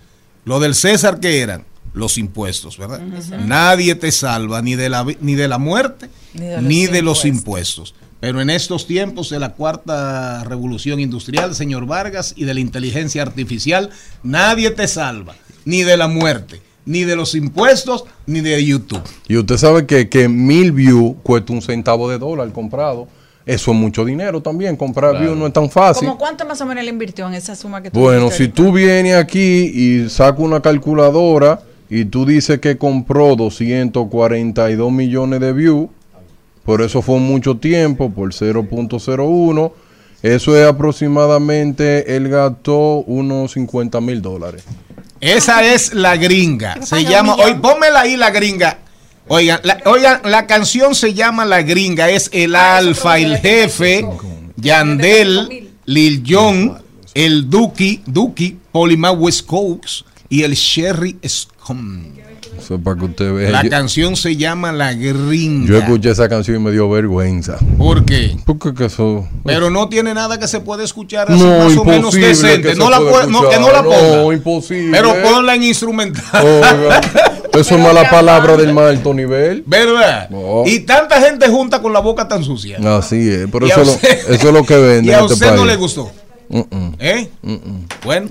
Lo del César que eran los impuestos, ¿verdad? Nadie te salva ni de la ni de la muerte ni de los, impuestos. Pero en estos tiempos de la cuarta revolución industrial, señor Vargas, y de la inteligencia artificial, nadie te salva ni de la muerte, ni de los impuestos, ni de YouTube. Y usted sabe que, que mil views cuesta un centavo de dólar comprado. Eso es mucho dinero también. Comprar Claro. views no es tan fácil. ¿Cómo cuánto más o menos le invirtió en esa suma que tú Bueno, si tú vienes aquí y sacas una calculadora y tú dices que compró 242 millones de views, por eso fue mucho tiempo, por 0.01, eso es aproximadamente, él gastó unos 50 mil dólares. Esa es la gringa. Se llama, hoy pónmela ahí la gringa. Oigan, la, oigan, la canción se llama La Gringa, es el Alfa, el Jefe, Yandel, Lil Jon, el Duki, Duki, Polima West Coast y el Sherry Scum. Eso es para que usted vea. La Yo- canción se llama La Gringa. Yo escuché esa canción y me dio vergüenza. ¿Por qué? Porque que eso... Pero no tiene nada que se puede escuchar así No, más o menos decente. que No la pueda puede- no, que no la escuchar. ponga. No, imposible. Pero ponla en instrumental. Oiga, eso es mala palabra del más alto nivel. ¿Verdad? No. Y tanta gente junta con la boca tan sucia. Así es, pero eso, es lo- usted- eso es lo que vende Y a este usted país. no le gustó. ¿Eh? Bueno,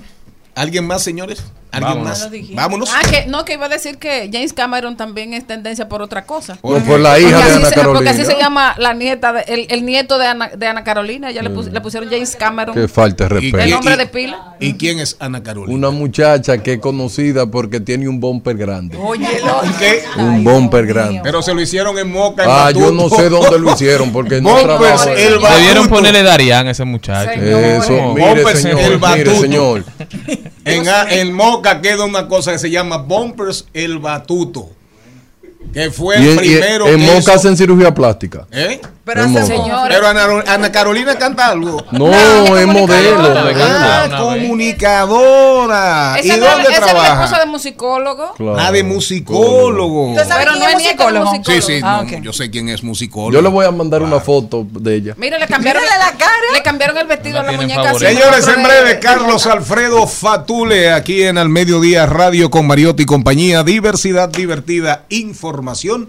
¿alguien más, señores? ¿Alguien Vámonos. más? Vámonos. Ah, que no, que iba a decir que James Cameron también es tendencia por otra cosa. No, por la hija Porque de así Ana se- Carolina. Porque así se llama la nieta, de- el, el nieto de Ana, de Ana Carolina. Ya le, pus- le pusieron James Cameron. Que falta de ¿Y, respeto. El y- nombre de pila. ¿Y quién es Ana Carolina? Una muchacha que es conocida porque tiene un bumper grande. Oye, ¿Y qué? Un bumper grande. Pero se lo hicieron en Moca. en Ah, yo no sé dónde lo hicieron porque no trabajo. el Debieron ponerle Darían a ese muchacho. Eso, No. mire señor, el mire señor. En, a- en Moca queda una cosa que se llama Bumpers el Batuto. Que fue Y el y primero en que Moca hizo- hacen cirugía plástica. ¿Eh? Pero hace. Pero Ana, Ana Carolina canta algo. No, es modelo. Ah, comunicadora. ¿Y dónde esa es la esposa trabaja? de musicólogo. Claro. Ah, de musicólogo. ¿Usted sabe Pero quién no es musicólogo? musicólogo. Sí, sí, Ah, yo sé quién es musicólogo. Yo le voy a mandar una foto de ella. Mire, le cambiaron, la cara. le cambiaron el vestido La a la muñeca. Señores, en de- breve, Carlos Alfredo Fatule, aquí en Al Mediodía Radio con Mariotti y compañía. Diversidad divertida, información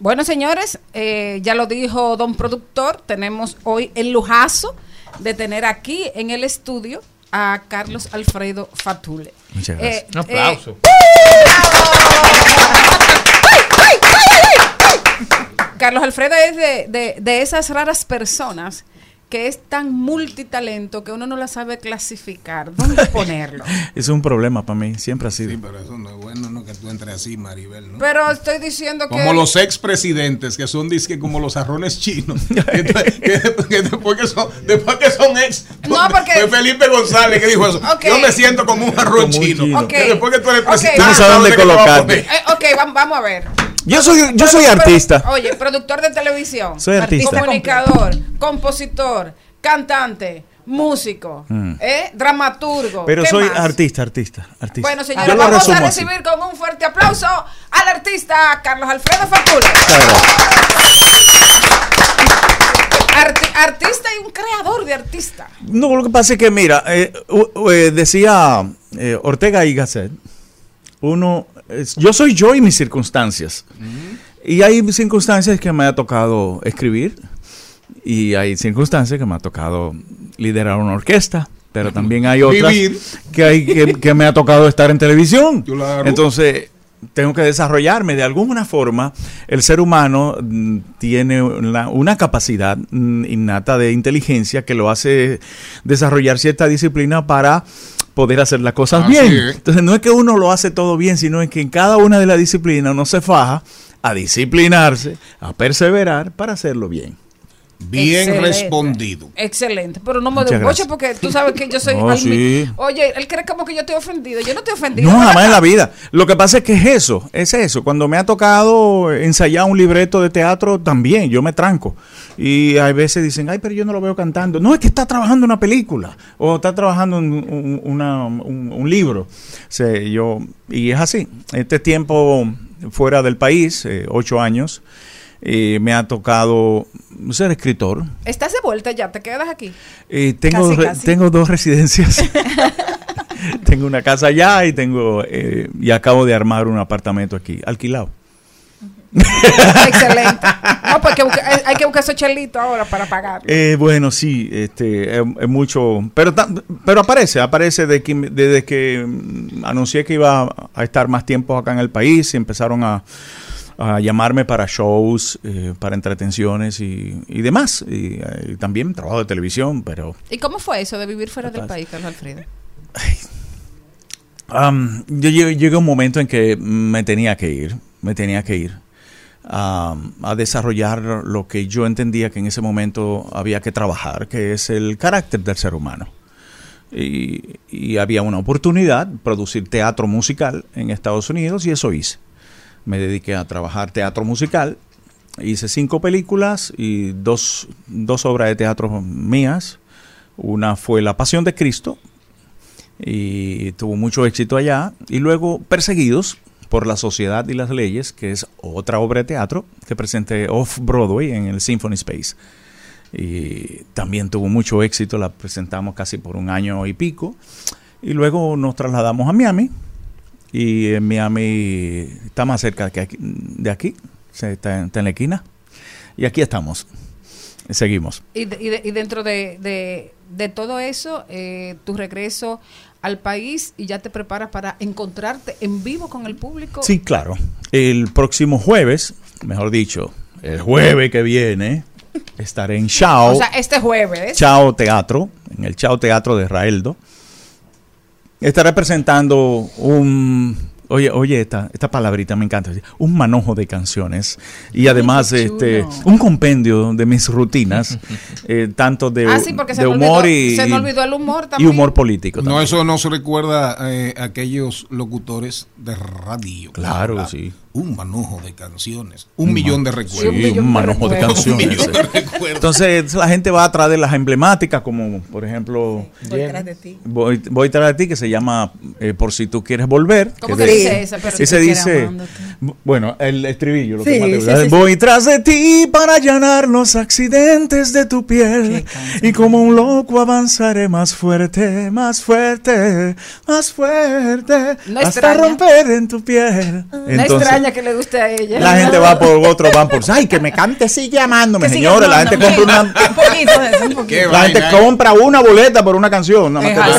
Bueno, señores, eh, ya lo dijo don productor, tenemos hoy el lujazo de tener aquí en el estudio a Carlos Alfredo Fatule. Muchas gracias. Eh, Un aplauso. Carlos Alfredo es de, de- de esas raras personas que es tan multitalento que uno no la sabe clasificar. ¿Dónde ponerlo? Es un problema para mí, siempre ha sido. Sí, pero eso no es bueno, no que tú entres así, Maribel, ¿no? Pero estoy diciendo que... Como los expresidentes, que son disque como los arrones chinos. que, que- que después, que son, después que son ex. No, porque- Fue Felipe González que dijo eso. Yo me siento como un arroz Como un chino. chino. Ok. Que después que tú eres presidente, Tú no sabes dónde ¿sabes qué te va a colocarte. Eh, ok, vam- vamos a ver. Yo soy, yo soy artista. Oye, productor de televisión. Soy artista. Comunicador, compositor, cantante, músico, Mm. ¿eh? dramaturgo. Pero ¿qué soy más? artista, artista, artista. Bueno, señores, vamos a así. recibir con un fuerte aplauso al artista Carlos Alfredo Facula. Arti- artista y un creador de artista. No, lo que pasa es que, mira, eh, eh, decía eh, Ortega y Gasset, uno, yo soy yo y mis circunstancias. Y hay circunstancias que me ha tocado escribir y hay circunstancias que me ha tocado liderar una orquesta, pero también hay otras Vivir. que, hay, que, que me ha tocado estar en televisión. Claro. Entonces, tengo que desarrollarme de alguna forma. El ser humano mm, tiene una, una capacidad mm, innata de inteligencia que lo hace desarrollar cierta disciplina para poder hacer las cosas Así bien. es. Entonces, no es que uno lo hace todo bien, sino es que en cada una de las disciplinas uno se faja a disciplinarse, a perseverar para hacerlo bien. Bien Excelente. respondido. Excelente, pero no me dé un boche porque tú sabes que yo soy No, al- sí. Oye, él cree como que yo estoy ofendido. Yo no estoy ofendido. No, jamás en la vida. Lo que pasa es que es eso, es eso. Cuando me ha tocado ensayar un libreto de teatro, también yo me tranco. Y hay veces dicen, ay, pero yo no lo veo cantando. No, es que está trabajando una película o está trabajando un, un- una- un- un libro. O sea, yo, y es así. Este tiempo fuera del país, eh, ocho años, eh, me ha tocado ser escritor. Estás de vuelta ya, te quedas aquí. Eh, tengo, Casi, re- casi. tengo dos residencias. tengo una casa allá y tengo eh, y acabo de armar un apartamento aquí, alquilado. Excelente. No, porque busca- hay que buscar esos chelitos ahora para pagar. Eh, bueno, sí, este, es, es mucho, pero pero aparece, aparece de que, desde que anuncié que iba a estar más tiempo acá en el país y empezaron a, a llamarme para shows, eh, para entretenciones y, y demás. Y, eh, también trabajo de televisión, pero ¿Y cómo fue eso de vivir fuera del país, Carlos Alfredo? Yo llegué, llegué a un momento en que me tenía que ir, me tenía que ir am, a desarrollar lo que yo entendía que en ese momento había que trabajar, que es el carácter del ser humano. Y, y había una oportunidad, producir teatro musical en Estados Unidos, y eso hice. Me dediqué a trabajar teatro musical, hice cinco películas y dos, dos obras de teatro mías. Una fue La Pasión de Cristo, y tuvo mucho éxito allá. Y luego Perseguidos por la Sociedad y las Leyes, que es otra obra de teatro que presenté off Broadway en el Symphony Space. Y también tuvo mucho éxito, la presentamos casi por un año y pico. Y luego nos trasladamos a Miami. Y en Miami está más cerca que aquí- de aquí, se- está, está en la esquina. Y aquí estamos. Seguimos. Y, de- y de- y dentro de, de- de todo eso, eh, tu regreso al país y ya te preparas para encontrarte en vivo con el público. Sí, claro. El próximo jueves, mejor dicho, el jueves que viene, estaré en Chao. O sea, este jueves. Chao Teatro, en el Chao Teatro de Raeldo. Estaré presentando un Oye, oye, esta, esta palabrita me encanta. Un manojo de canciones. Y además, este, un compendio de mis rutinas, eh, tanto de, Ah, sí, porque se de me humor olvidó- y, se me olvidó el humor y también. humor político. No, eso no se recuerda eh, a aquellos locutores de radio. Claro, Claro. sí. Un manojo de canciones. Un, millón de recuerdos. Sí, un manojo de canciones. Un millón de recuerdos. Entonces la gente va a través de las emblemáticas, como por ejemplo, Voy tras de ti. Voy, voy tras de ti, que se llama eh, Por si tú quieres volver. ¿Cómo que que de- dice esa? Pero- Ese Si quieres dice, bueno, el estribillo. Lo Sí, que más te sí, gusta. sí, sí. Voy tras de ti para allanar los accidentes de tu piel. Y como un loco avanzaré más fuerte, más fuerte, más fuerte. No hasta extraña. romper en tu piel. No Entonces, extraña que le guste a ella. la gente va por otro, van por. Ay, que me cante, sigue llamándome, señores. La gente compra una. Un poquito de eso, un poquito. La gente compra una boleta por una canción. nada más que Claro,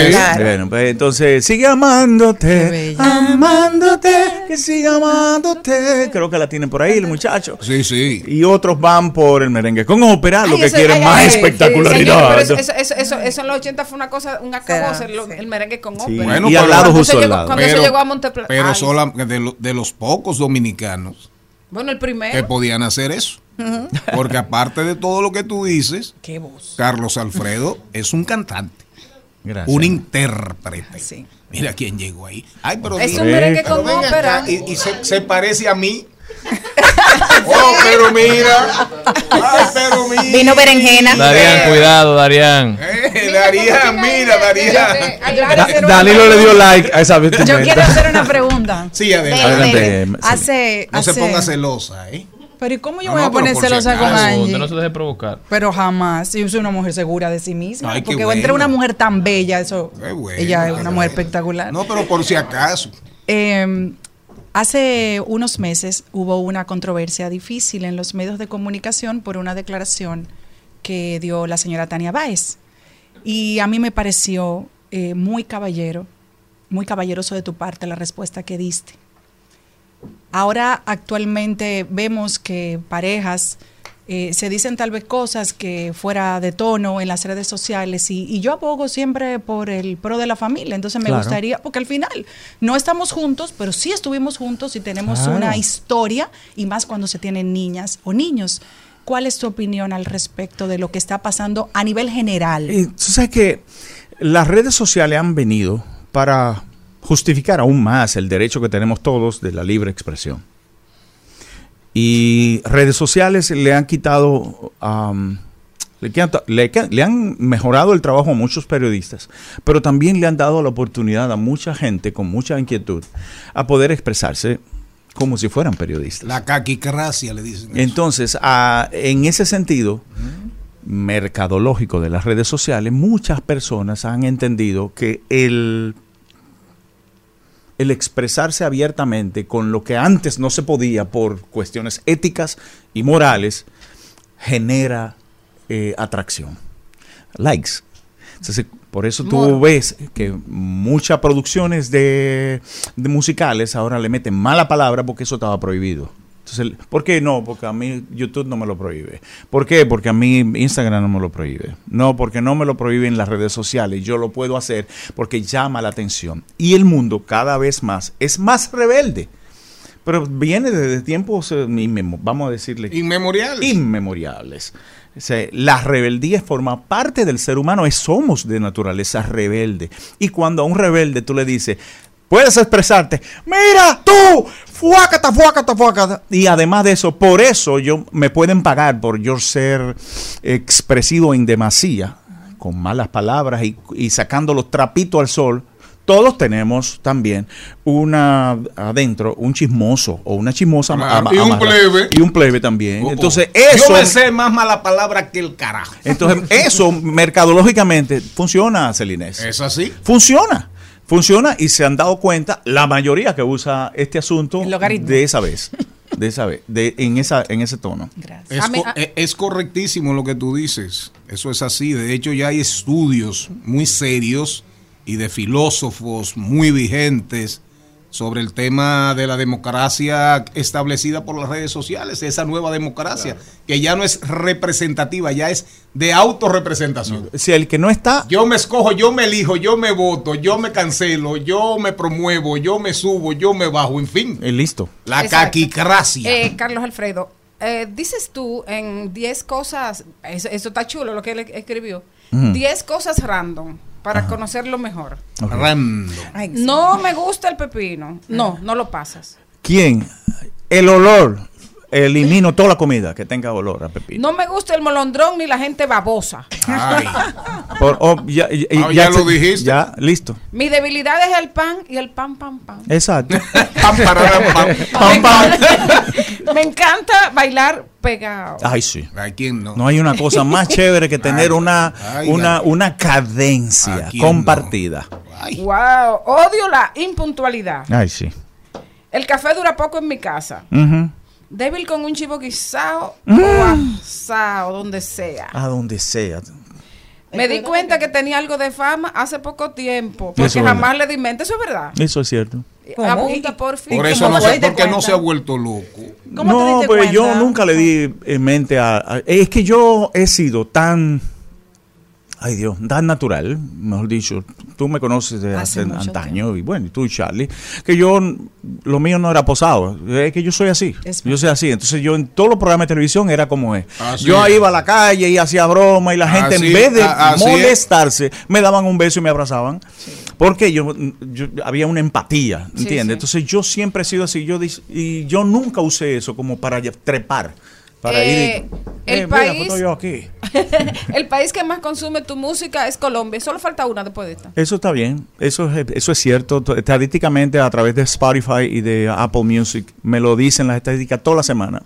te- claro. Bueno, pues entonces sigue amándote, amándote, que sigue amándote. Creo que la tienen por ahí el muchacho. Sí, sí. Y otros van por el merengue con ópera, lo que eso- quieren ay, más ay, espectacularidad. señor, pero eso, eso, eso, eso en los 80 fue una cosa, un acabose, lo- el merengue con Sí. ópera. Bueno, Y al pero- lado, Cuando justo al llegó- lado. Cuando se llegó a Montepla- pero sola- de, lo- de los pocos dominicanos Bueno, el primero. que podían hacer eso. Porque aparte de todo lo que tú dices, Qué voz. Carlos Alfredo es un cantante, Gracias. un intérprete. Mira quién llegó ahí. Ay, pero Es di- un merengue pero con ópera. Y, y se, se parece a mí. Oh, pero mira. Ay, pero mira. Vino berenjena. Darían, cuidado, Darían. Eh, Darían, mira, Darían. Danilo le dio like a esa Yo quiero vestimenta. hacer una pregunta. Sí, adelante. Adelante, sí. Hace, No se ponga celosa, ¿eh? Pero ¿y cómo yo No, voy no, a poner celosa con Angie? No se deje provocar. Pero jamás. Yo soy una mujer segura de sí misma. Ay, porque bueno. entre una mujer tan bella, eso. bueno, ella es una mujer espectacular. No, pero por si acaso. Eh, hace unos meses hubo una controversia difícil en los medios de comunicación por una declaración que dio la señora Tania Báez. Y a mí me pareció eh, muy caballero, muy caballeroso de tu parte la respuesta que diste. Ahora actualmente vemos que parejas eh, se dicen tal vez cosas que fuera de tono en las redes sociales y, y yo abogo siempre por el pro de la familia. Entonces me Claro. gustaría, porque al final no estamos juntos, pero sí estuvimos juntos y tenemos Claro. una historia y más cuando se tienen niñas o niños. ¿Cuál es tu opinión al respecto de lo que está pasando a nivel general? Tú sabes que las redes sociales han venido para justificar aún más el derecho que tenemos todos de la libre expresión. Y redes sociales le han quitado, am, le, han mejorado el trabajo a muchos periodistas, pero también le han dado la oportunidad a mucha gente con mucha inquietud a poder expresarse como si fueran periodistas. La caquicracia le dicen. Entonces, ah, en ese sentido mercadológico de las redes sociales, muchas personas han entendido que el, el expresarse abiertamente con lo que antes no se podía por cuestiones éticas y morales genera eh, atracción. Likes. Entonces, por eso tú Mor- ves que muchas producciones de, de musicales ahora le meten mala palabra porque eso estaba prohibido. Entonces, ¿por qué no? Porque a mí YouTube no me lo prohíbe. ¿Por qué? Porque a mí Instagram no me lo prohíbe. No, porque no me lo prohíben las redes sociales. Yo lo puedo hacer porque llama la atención. Y el mundo cada vez más es más rebelde. Pero viene desde tiempos, eh, vamos a decirle, inmemoriales. Inmemoriales. O sea, la rebeldía forma parte del ser humano, es, somos de naturaleza rebelde. Y cuando a un rebelde tú le dices, puedes expresarte, mira tú, fuácata, fuácata, fuácata. Y además de eso, por eso yo me pueden pagar por yo ser expresivo en demasía, con malas palabras y, y sacando los trapitos al sol. Todos tenemos también una adentro, un chismoso o una chismosa Ah, ama- y un plebe. Y un plebe también. Oh. Entonces, eso. Yo me sé más mala palabra que el carajo. Entonces, eso mercadológicamente funciona, Celinés. ¿Es así? Funciona. Funciona y se han dado cuenta la mayoría que usa este asunto de esa vez. De esa vez, de, en, esa, en ese tono. Es, mí- co- e- es correctísimo lo que tú dices. Eso es así. De hecho, ya hay estudios muy serios y de filósofos muy vigentes sobre el tema de la democracia establecida por las redes sociales, esa nueva democracia, que ya no es representativa, ya es de autorrepresentación. Si el que no está... Yo me escojo, yo me elijo, yo me voto, yo me cancelo, yo me promuevo, yo me subo, yo me bajo, en fin. Eh, listo. La Exacto. caquicracia. Eh, Carlos Alfredo, eh, dices tú en 10 cosas, eso, eso está chulo lo que él escribió, Ujú. 10 cosas random para conocerlo mejor. Random. No me gusta el pepino. No, no lo pasas. ¿Quién? El olor. Elimino toda la comida que tenga olor a pepino. No me gusta el molondrón ni la gente babosa. Por- oh, ya, ya- Ah, ya lo dijiste. Ya, listo. Mi debilidad es el pan y el pan, pan, pan. Exacto. Me encanta- Me encanta bailar pegado. Ay, sí. ¿A quién no? No hay una cosa más chévere que tener Ay, una, ay, una, ay. una cadencia compartida. Wow, odio la impuntualidad. Ay, sí. El café dura poco en mi casa. Ujú. Débil con un chivo guisado Mm. o asado, donde sea. A donde sea. Me di cuenta que tenía algo de fama hace poco tiempo, porque Eso jamás le di mente. Eso es verdad. Eso es cierto. Apunta por fin. Por eso no sé por qué no se ha vuelto loco. No, pues yo nunca le di en mente a, a- Es que yo he sido tan. Ay Dios, tan natural, mejor dicho. Tú me conoces de Hace hace, antaño, y bueno, y tú, Charlie, que yo, lo mío no era posado, es que yo soy así. yo soy así. Entonces, yo en todos los programas de televisión era como es. Así yo es. iba a la calle y hacía broma, y la gente, Así- en vez de a- así es. molestarse, me daban un beso y me abrazaban. Porque yo, yo- había una empatía, ¿entiendes? sí. Entonces yo siempre he sido así, yo y yo nunca usé eso como para trepar, para Eh, ir. y- el Eh, país- yo aquí. El país que más consume tu música es Colombia. Solo falta una después de esta. Eso está bien, eso es, eso es cierto. Estadísticamente a través de Spotify y de Apple Music me lo dicen las estadísticas toda la semana.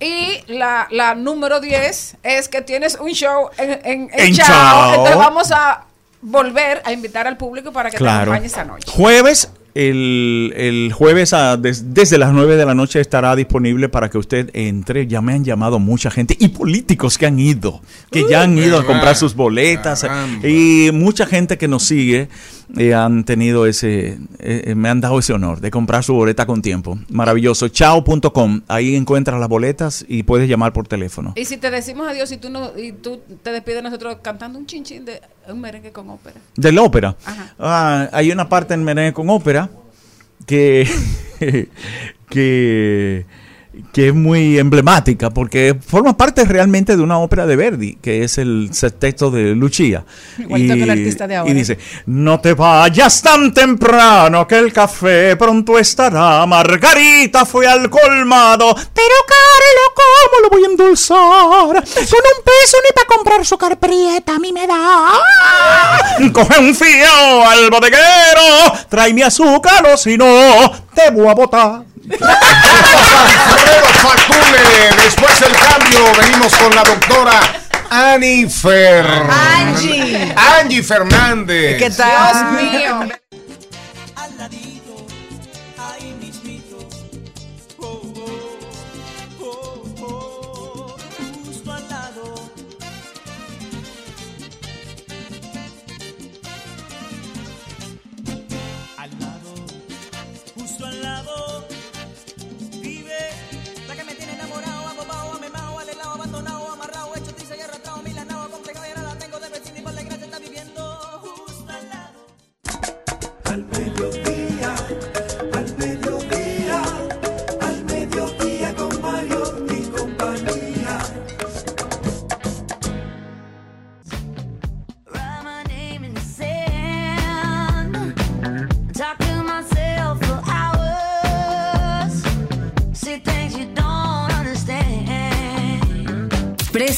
Y la, la número 10 es que tienes un show en, en, en En Chao. Chao. Entonces vamos a volver a invitar al público para que te acompañe esta noche. Jueves, el, el jueves a- des- desde las 9 de la noche estará disponible para que usted entre. Ya me han llamado mucha gente y políticos que han ido, que ya han ido a comprar sus boletas y mucha gente que nos sigue eh, han tenido ese, eh, eh, me han dado ese honor de comprar su boleta con tiempo. Maravilloso. Chao.com, ahí encuentras las boletas y puedes llamar por teléfono. Y si te decimos adiós y tú, no, y tú te despides de nosotros cantando un chinchín de un merengue con ópera. De la ópera. Ajá. Ah, hay una parte en Merengue con ópera que, que, que es muy emblemática porque forma parte realmente de una ópera de Verdi, que es el sexteto de Lucia. Igualito que el artista de ahora. y dice, no te vayas tan temprano que el café pronto estará. Margarita fue al colmado, pero Carlos, ¿cómo lo voy a endulzar? Con un peso ni para comprar su prieta a mí me da. Coge un fío al bodeguero, trae mi azúcar o si no, te voy a botar. Facule, después del cambio venimos con la doctora Annie Fer. Angie. Angie Fernández. ¿Qué tal? Dios mío.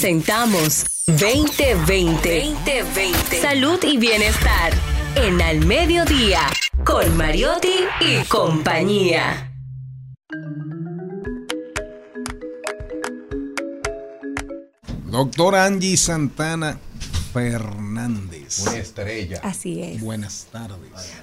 Presentamos 2020. 2020. Salud y bienestar. En Al Mediodía. Con Mariotti y compañía. Doctora Angie Santana Fernández. Una estrella. Así es. Buenas tardes.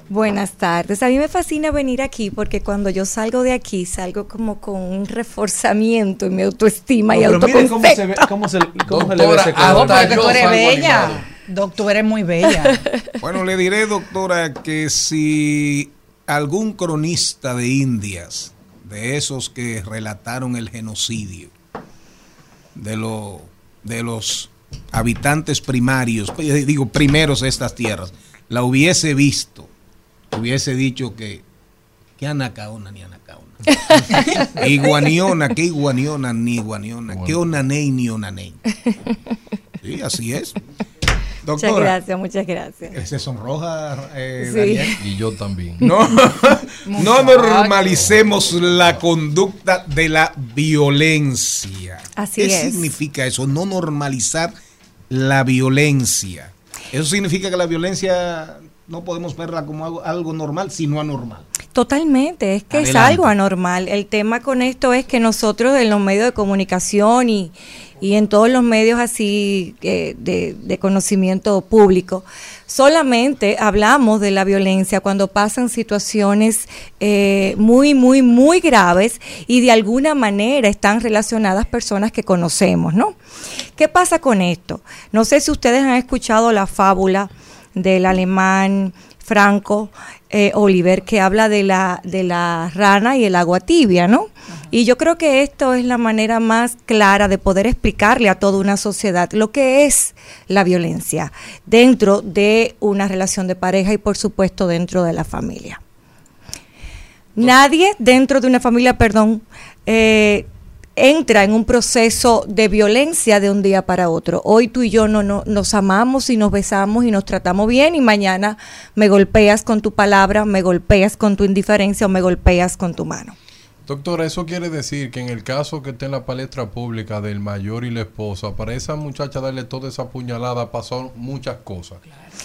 Buenas tardes. A mí me fascina venir aquí porque cuando yo salgo de aquí salgo como con un reforzamiento en mi autoestima y No, pero mire cómo se ve, autoconcepto. cómo se, cómo se le ve Doctora, ese color. Porque yo tú eres bella. animado. Doctor, eres muy bella. Bueno, le diré, doctora, que si algún cronista de Indias, de esos que relataron el genocidio de, lo, de los habitantes primarios, eh, digo primeros de estas tierras, la hubiese visto, hubiese dicho que, que anacaona ni anacaona. Iguaniona, que iguaniona ni iguaniona, que onaney ni onaney. Sí, así es. Muchas Doctora, gracias, muchas gracias. se sonroja, eh, Sí. Daniel. Y yo también. No, no normalicemos la conducta de la violencia. Así ¿Qué es. significa eso? No normalizar la violencia. Eso significa que la violencia no podemos verla como algo, algo normal, sino anormal. Totalmente, es que es algo anormal. El tema con esto es que nosotros en los medios de comunicación y, y en todos los medios así eh, de, conocimiento público, solamente hablamos de la violencia cuando pasan situaciones eh, muy, muy, muy graves y de alguna manera están relacionadas personas que conocemos, ¿no? ¿Qué pasa con esto? No sé si ustedes han escuchado la fábula del alemán Franco eh, Oliver que habla de la, de la rana y el agua tibia, ¿no? Y yo creo que esto es la manera más clara de poder explicarle a toda una sociedad lo que es la violencia dentro de una relación de pareja y por supuesto dentro de la familia. Nadie dentro de una familia, perdón, eh, entra en un proceso de violencia de un día para otro. Hoy tú y yo no, no- nos amamos y nos besamos y nos tratamos bien y mañana me golpeas con tu palabra, me golpeas con tu indiferencia o me golpeas con tu mano. Doctora, eso quiere decir que en el caso que esté en la palestra pública del mayor y la esposa, para esa muchacha darle toda esa puñalada pasó muchas cosas.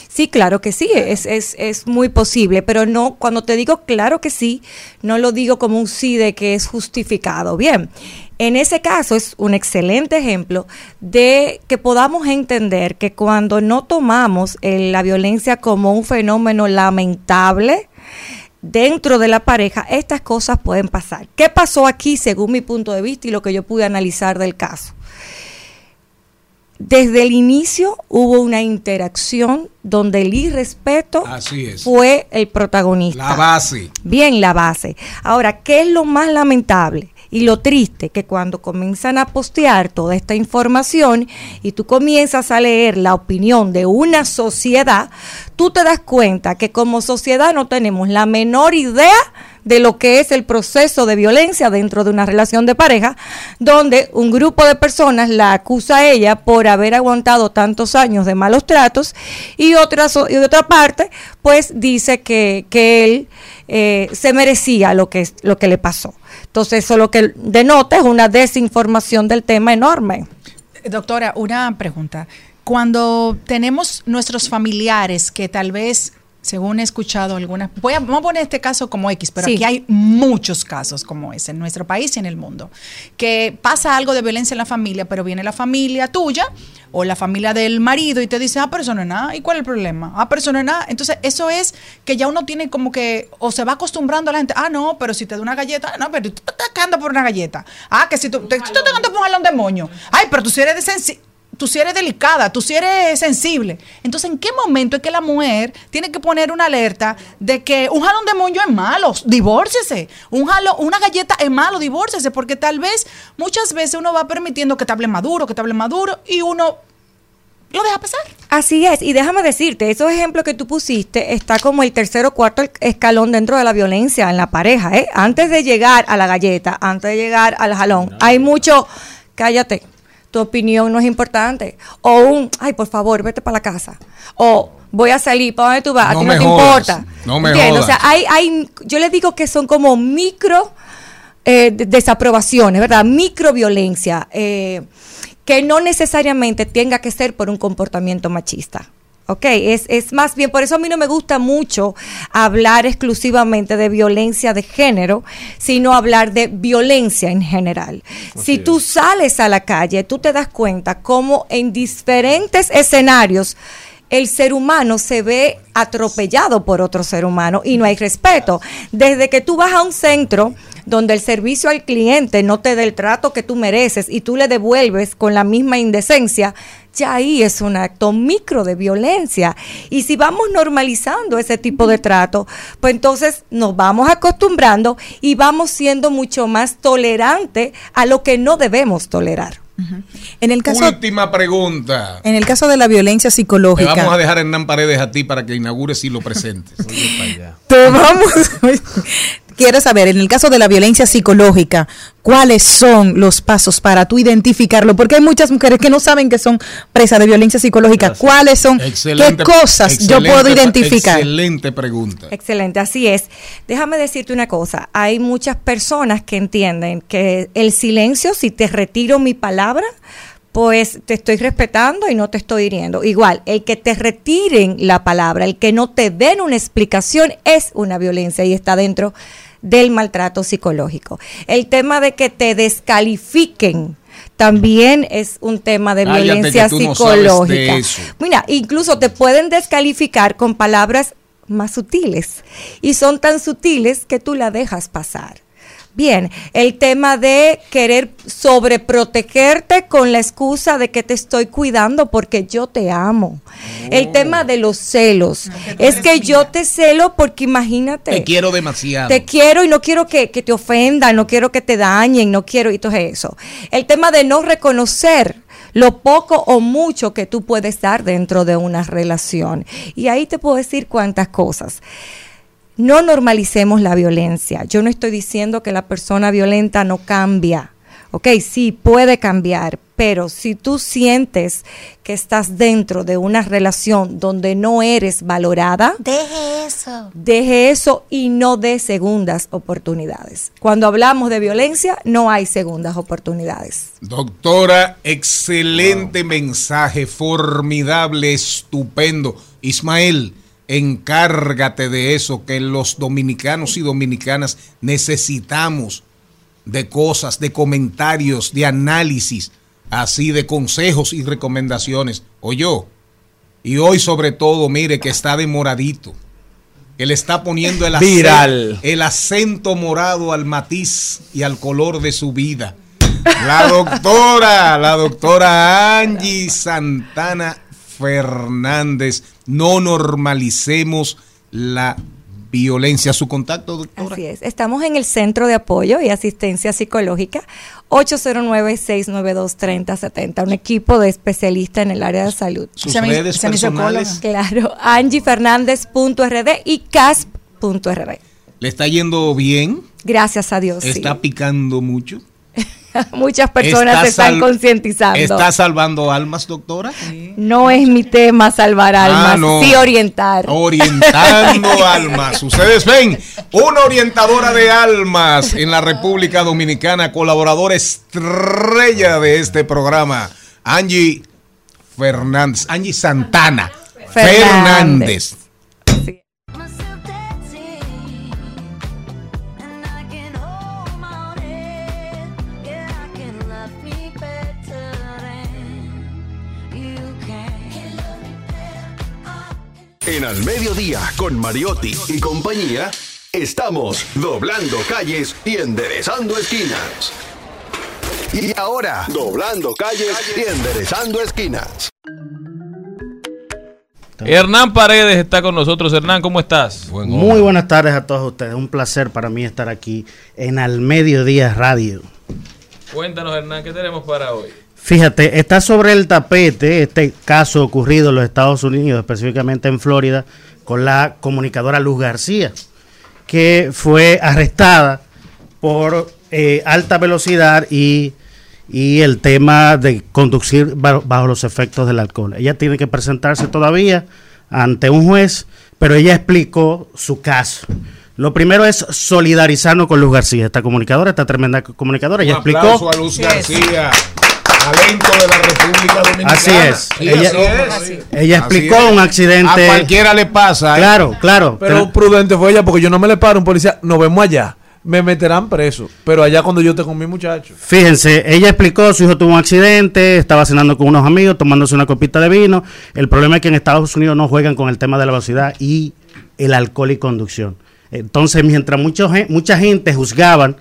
Sí, claro que sí, es, es, es muy posible, pero no, cuando te digo claro que sí, no lo digo como un sí de que es justificado. Bien, en ese caso es un excelente ejemplo de que podamos entender que cuando no tomamos eh, la violencia como un fenómeno lamentable, dentro de la pareja, estas cosas pueden pasar. ¿Qué pasó aquí según mi punto de vista y lo que yo pude analizar del caso? Desde el inicio hubo una interacción donde el irrespeto Así es. fue el protagonista. La base. Bien, la base. Ahora, ¿qué es lo más lamentable? Y lo triste, que cuando comienzan a postear toda esta información y tú comienzas a leer la opinión de una sociedad, tú te das cuenta que como sociedad no tenemos la menor idea de lo que es el proceso de violencia dentro de una relación de pareja, donde un grupo de personas la acusa a ella por haber aguantado tantos años de malos tratos y otra, so- y otra parte, pues dice que, que él eh, se merecía lo que, lo que le pasó. Entonces, eso lo que denota es una desinformación del tema enorme. Doctora, una pregunta. Cuando tenemos nuestros familiares que tal vez, según he escuchado algunas, voy a, vamos a poner este caso como X, pero Sí. aquí hay muchos casos como ese en nuestro país y en el mundo, que pasa algo de violencia en la familia, pero viene la familia tuya o la familia del marido y te dice, ah, pero eso no es nada, ¿y cuál es el problema? Ah, pero eso no es nada. Entonces, eso es que ya uno tiene como que, o se va acostumbrando a la gente, ah, no, pero si te da una galleta, no, pero tú estás cagando por una galleta. Ah, que si tú, te, tú estás cagando por un jalón de moño. Ay, pero tú si eres de tú si eres delicada, tú si eres sensible. Entonces, ¿en qué momento es que la mujer tiene que poner una alerta de que un jalón de moño es malo? Divórcese. Un jalo, una galleta es malo, divórcese, porque tal vez muchas veces uno va permitiendo que te hable maduro, que te hable maduro, y uno lo deja pasar. Así es, y déjame decirte, esos ejemplos que tú pusiste está como el tercer o cuarto escalón dentro de la violencia en la pareja, ¿eh? Antes de llegar a la galleta, antes de llegar al jalón, hay mucho, cállate, tu opinión no es importante, o un, ay, por favor, vete para la casa, o voy a salir, ¿para dónde tú vas? No a ti no te jodas, importa. no me jodas. O sea, hay, hay, yo les digo que son como micro eh, de- desaprobaciones, ¿verdad? Microviolencia, eh, que no necesariamente tenga que ser por un comportamiento machista. Ok, es, es más bien, por eso a mí no me gusta mucho hablar exclusivamente de violencia de género, sino hablar de violencia en general. si tú sales a la calle, tú te das cuenta cómo en diferentes escenarios el ser humano se ve atropellado por otro ser humano y no hay respeto. Desde que tú vas a un centro donde el servicio al cliente no te da el trato que tú mereces y tú le devuelves con la misma indecencia, ya ahí es un acto micro de violencia. Y si vamos normalizando ese tipo de trato, pues entonces nos vamos acostumbrando y vamos siendo mucho más tolerantes a lo que no debemos tolerar. En el caso, Última pregunta. en el caso de la violencia Te psicológica, vamos a dejar Hernán Paredes a ti para que inaugures y lo presentes. te vamos, quiero saber, en el caso de la violencia psicológica, ¿cuáles son los pasos para tú identificarlo? Porque hay muchas mujeres que no saben que son presas de violencia psicológica. ¿Cuáles son? Excelente- ¿Qué cosas yo puedo identificar? Excelente pregunta. Excelente, así es. Déjame decirte una cosa, hay muchas personas que entienden que el silencio, si te retiro mi palabra, pues te estoy respetando y no te estoy hiriendo. Igual, el que te retiren la palabra, el que no te den una explicación es una violencia y está dentro del maltrato psicológico. El tema de que te descalifiquen también es un tema de Cállate, violencia no psicológica. Mira, incluso te pueden descalificar con palabras más sutiles y son tan sutiles que tú la dejas pasar. Bien, el tema de querer sobreprotegerte con la excusa de que te estoy cuidando porque yo te amo. El tema de los celos. es que yo te celo porque imagínate. Te quiero demasiado. Te quiero y no quiero que, que te ofendan, no quiero que te dañen, no quiero, y todo eso. El tema de no reconocer lo poco o mucho que tú puedes dar dentro de una relación. Y ahí te puedo decir cuántas cosas. No normalicemos la violencia. Yo no estoy diciendo que la persona violenta no cambia. Ok, sí, puede cambiar, pero si tú sientes que estás dentro de una relación donde no eres valorada, Deje eso. deje eso y no dé segundas oportunidades. Cuando hablamos de violencia, no hay segundas oportunidades. Doctora, excelente mensaje, formidable, estupendo. Ismael, encárgate de eso, que los dominicanos y dominicanas necesitamos de cosas, de comentarios, de análisis, así de consejos y recomendaciones. Oyó. Y hoy sobre todo, mire que está demoradito. Que le está poniendo el acento, el acento morado al matiz y al color de su vida. La doctora, la doctora Angie Santana Fernández. No normalicemos la violencia. Su contacto, doctora. Así es. Estamos en el Centro de Apoyo y Asistencia Psicológica 809-692-3070, un equipo de especialistas en el área de salud. Sus Se redes se personales. Claro, angiefernández.rd y casp.rd. ¿Le está yendo bien? Gracias a Dios. sí. ¿Está picando mucho? Muchas personas ¿Está se están concientizando. ¿Está salvando almas, doctora? No es mi tema salvar almas, Ah, no. sí orientar. Orientando almas. Ustedes ven, una orientadora de almas en la República Dominicana, colaboradora estrella de este programa, Angie Fernández, Angie Santana Fernández. Fernández. En Al Mediodía, con Mariotti y compañía, estamos doblando calles y enderezando esquinas. Y ahora, doblando calles y enderezando esquinas. Hernán Paredes está con nosotros. Hernán, ¿cómo estás? Muy buenas tardes a todos ustedes. Un placer para mí estar aquí en Al Mediodía Radio. Cuéntanos, Hernán, ¿qué tenemos para hoy? Fíjate, está sobre el tapete este caso ocurrido en los Estados Unidos, específicamente en Florida, con la comunicadora Luz García, que fue arrestada por eh, alta velocidad y, y el tema de conducir ba- bajo los efectos del alcohol. Ella tiene que presentarse todavía ante un juez, pero ella explicó su caso. Lo primero es solidarizarnos con Luz García, esta comunicadora, esta tremenda comunicadora. Ella Un explicó. a Luz García, talento de la República Dominicana. Así es. Sí, ella, así es. ella Así explicó es. un accidente. A cualquiera le pasa. ¿eh? Claro, claro. Pero prudente fue ella porque yo no me le paro a un policía. Nos vemos allá. Me meterán preso. Pero allá cuando yo esté con mi muchacho. Fíjense, ella explicó, su hijo tuvo un accidente, estaba cenando con unos amigos, tomándose una copita de vino. El problema es que en Estados Unidos no juegan con el tema de la velocidad y el alcohol y conducción. Entonces, mientras mucho mucha gente juzgaban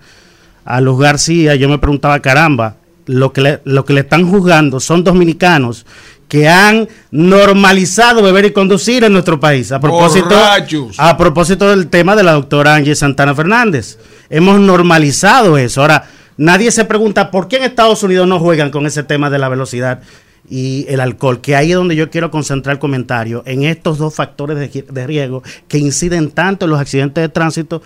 a Luz García, yo me preguntaba, caramba, lo que le, lo que le están juzgando son dominicanos que han normalizado beber y conducir en nuestro país. A propósito, Borrachos. a propósito del tema de la doctora Angie Santana Fernández. Hemos normalizado eso. Ahora, nadie se pregunta por qué en Estados Unidos no juegan con ese tema de la velocidad y el alcohol, que ahí es donde yo quiero concentrar el comentario, en estos dos factores de, de riesgo que inciden tanto en los accidentes de tránsito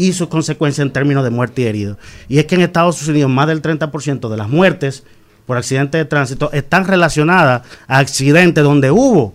y sus consecuencias en términos de muerte y heridos. Y es que en Estados Unidos más del 30% de las muertes por accidentes de tránsito están relacionadas a accidentes donde hubo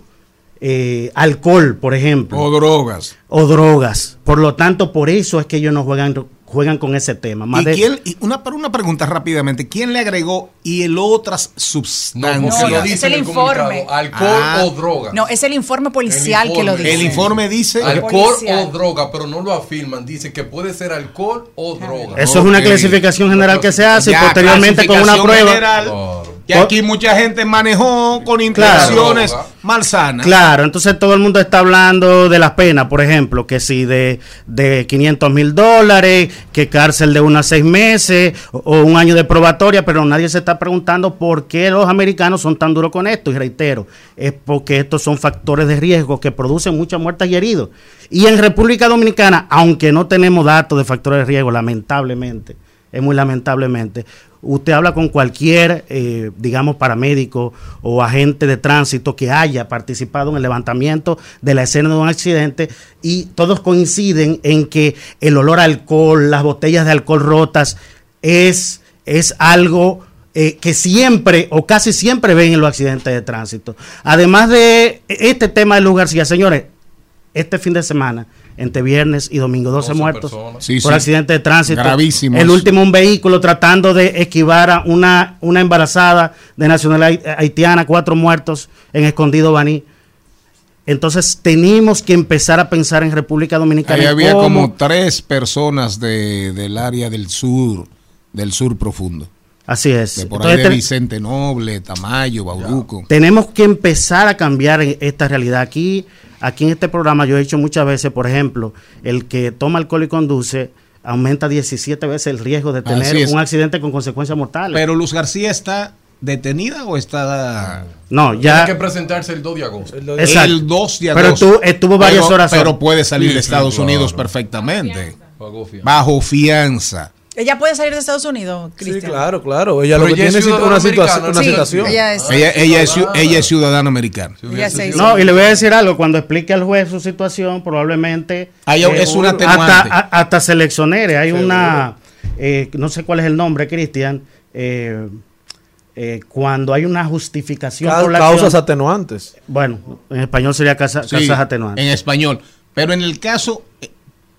eh, alcohol, por ejemplo. O drogas. O drogas. Por lo tanto, por eso es que ellos no juegan, juegan con ese tema. Más ¿Y de- quién, y una, pero una pregunta rápidamente. ¿Quién le agregó y el otras sustancias? No, no, es el informe. Alcohol Ah. o droga. No, es el informe policial que lo dice. El informe dice alcohol Policial. o droga, pero no lo afirman. Dicen que puede ser alcohol o droga. Eso es una clasificación general que se hace y Ya, posteriormente con una clasificación prueba. general, que aquí mucha gente manejó con intenciones malsanas. Claro, entonces todo el mundo está hablando de las penas, por ejemplo, que si de, de 500 mil dólares, que cárcel de unos seis meses o, o un año de probatoria, pero nadie se está preguntando por qué los americanos son tan duros con esto. Y reitero, es porque estos son factores de riesgo que producen muchas muertes y heridos. Y en República Dominicana, aunque no tenemos datos de factores de riesgo, lamentablemente, es muy lamentablemente. Usted habla con cualquier, eh, digamos, paramédico o agente de tránsito que haya participado en el levantamiento de la escena de un accidente y todos coinciden en que el olor a alcohol, las botellas de alcohol rotas, es es algo eh, que siempre o casi siempre ven en los accidentes de tránsito. Además de este tema de Luz García, señores, este fin de semana, entre viernes y domingo, 12, 12 muertos. Sí, por sí. accidente de tránsito. Gravísimos. El último, un vehículo tratando de esquivar a una, una embarazada de nacionalidad haitiana, cuatro muertos en Escondido Baní. Entonces tenemos que empezar a pensar en República Dominicana. Ahí había cómo- como tres personas de, del área del sur, del sur profundo. Así es. De por Entonces, ahí de te- Vicente Noble, Tamayo, Bauruco. Tenemos que empezar a cambiar esta realidad. Aquí, aquí en este programa yo he dicho muchas veces, por ejemplo, el que toma alcohol y conduce aumenta 17 veces el riesgo de tener un accidente con consecuencias mortales. Pero Luz García está detenida o está no, ya Tiene que presentarse el 2 de agosto. Exacto. el 2 de Pero agosto. tú- estuvo varias Pero- horas Pero puede salir Sí, de sí, Estados claro. Unidos perfectamente. Fianza. Bajo fianza. Ella puede salir de Estados Unidos, Sí, Cristian. claro, claro. Ella Pero lo que ella tiene es una, situación, una Sí, situación. ella es- Ella, ella, es, ciu- ella es ciudadana americana. Ella No, y le voy a decir algo, cuando explique al juez su situación, probablemente eh, es una hasta, hasta se le exonere. Hay una, eh, no sé cuál es el nombre, Cristian, eh, eh, cuando hay una justificación Ca- por la causas acción- atenuantes. Bueno, en español sería casa- Sí, causas atenuantes. En español. Pero en el caso,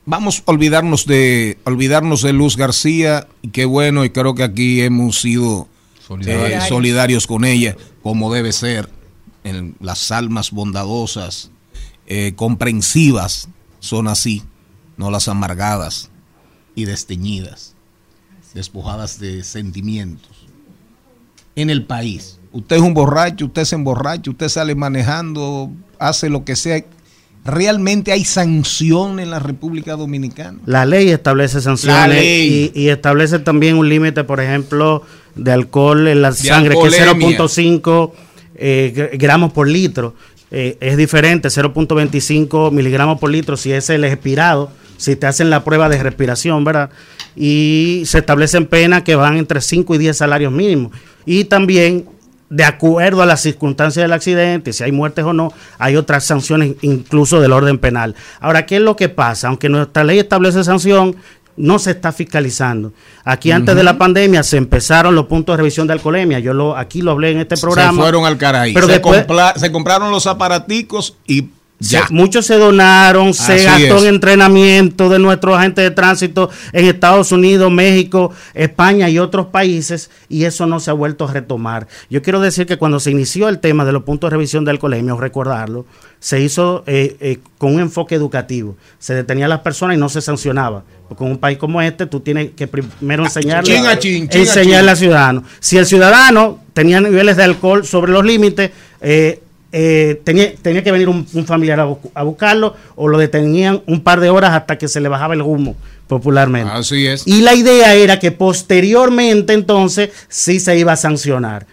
vamos a olvidarnos de, olvidarnos de Luz García, y qué bueno, y creo que aquí hemos sido Solidarios. eh, solidarios con ella, como debe ser. En las almas bondadosas, eh, comprensivas, son así, no las amargadas y desteñidas, despojadas de sentimientos. En el país, usted es un borracho, usted se emborracha, usted sale manejando, hace lo que sea. ¿Realmente hay sanción en la República Dominicana? La ley establece sanciones ley. Y, y establece también un límite, por ejemplo, de alcohol en la sangre, que es alcoholemia. 0.5 eh, gr- gramos por litro. Eh, es diferente, 0.25 miligramos por litro si es el expirado, si te hacen la prueba de respiración, ¿verdad? Y se establecen penas que van entre 5 y 10 salarios mínimos. Y también, de acuerdo a las circunstancias del accidente, si hay muertes o no, hay otras sanciones incluso del orden penal. Ahora, ¿qué es lo que pasa? Aunque nuestra ley establece sanción, no se está fiscalizando. Aquí antes de la pandemia se empezaron los puntos de revisión de alcoholemia. Yo lo aquí lo hablé en este programa. Se fueron al caray. Pero se, después- compla- se compraron los aparaticos y Se- muchos se donaron, se Así gastó es. en entrenamiento de nuestros agentes de tránsito en Estados Unidos, México, España y otros países, y eso no se ha vuelto a retomar. Yo quiero decir que cuando se inició el tema de los puntos de revisión del colegio, recordarlo, se hizo eh, eh, con un enfoque educativo. Se detenía a las personas y no se sancionaba. Porque en un país como este, tú tienes que primero enseñarle, chin a chin, chin a enseñarle chin. al ciudadano. Si el ciudadano tenía niveles de alcohol sobre los límites, eh, eh, tenía, tenía que venir un, un familiar a buscarlo o lo detenían un par de horas hasta que se le bajaba el humo, popularmente. Así es. Y la idea era que posteriormente entonces sí se iba a sancionar.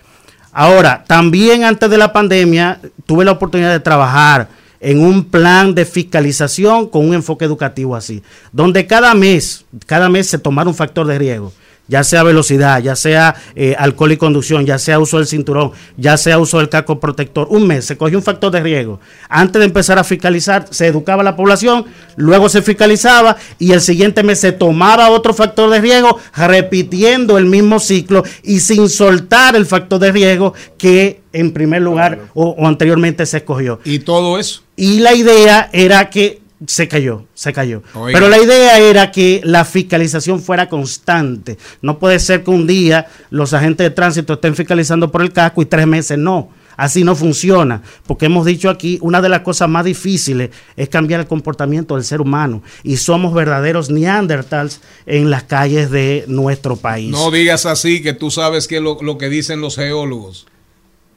Ahora, también antes de la pandemia tuve la oportunidad de trabajar en un plan de fiscalización con un enfoque educativo así, donde cada mes, cada mes se tomara un factor de riesgo, ya sea velocidad, ya sea eh, alcohol y conducción, ya sea uso del cinturón, ya sea uso del casco protector, un mes se cogió un factor de riesgo. Antes de empezar a fiscalizar, se educaba a la población, luego se fiscalizaba y el siguiente mes se tomaba otro factor de riesgo, repitiendo el mismo ciclo y sin soltar el factor de riesgo que en primer lugar o, o anteriormente se escogió. Y todo eso. Y la idea era que se cayó, se cayó. Oiga. Pero la idea era que la fiscalización fuera constante. No puede ser que un día los agentes de tránsito estén fiscalizando por el casco y tres meses no. Así no funciona, porque hemos dicho aquí, una de las cosas más difíciles es cambiar el comportamiento del ser humano y somos verdaderos neandertals en las calles de nuestro país. No digas así, que tú sabes que lo, lo que dicen los geólogos,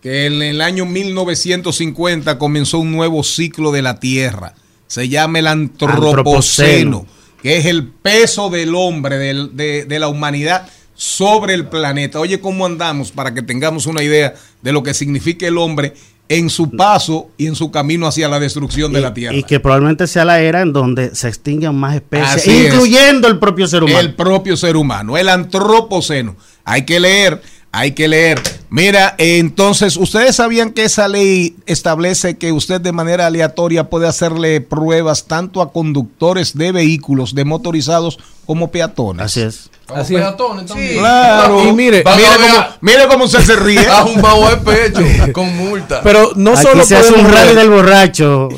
que en el año 1950 comenzó un nuevo ciclo de la Tierra. Se llama el antropoceno, Antropoceno. que es el peso del hombre, del- de, de la humanidad sobre el planeta. Oye, ¿cómo andamos para que tengamos una idea de lo que significa el hombre en su paso y en su camino hacia la destrucción de la Tierra? Y que probablemente sea la era en donde se extinguen más especies, Así es. incluyendo el propio ser humano. El propio ser humano, el antropoceno. Hay que leer, Hay que leer. Mira, entonces, ¿ustedes sabían que esa ley establece que usted de manera aleatoria puede hacerle pruebas tanto a conductores de vehículos, de motorizados, como peatones? Así es. Así es. peatones también. Claro. Y mire, mire cómo, a- mire cómo usted se ríe. A un bajo de pecho con multa. Pero no Aquí solo se hace un rally del borracho.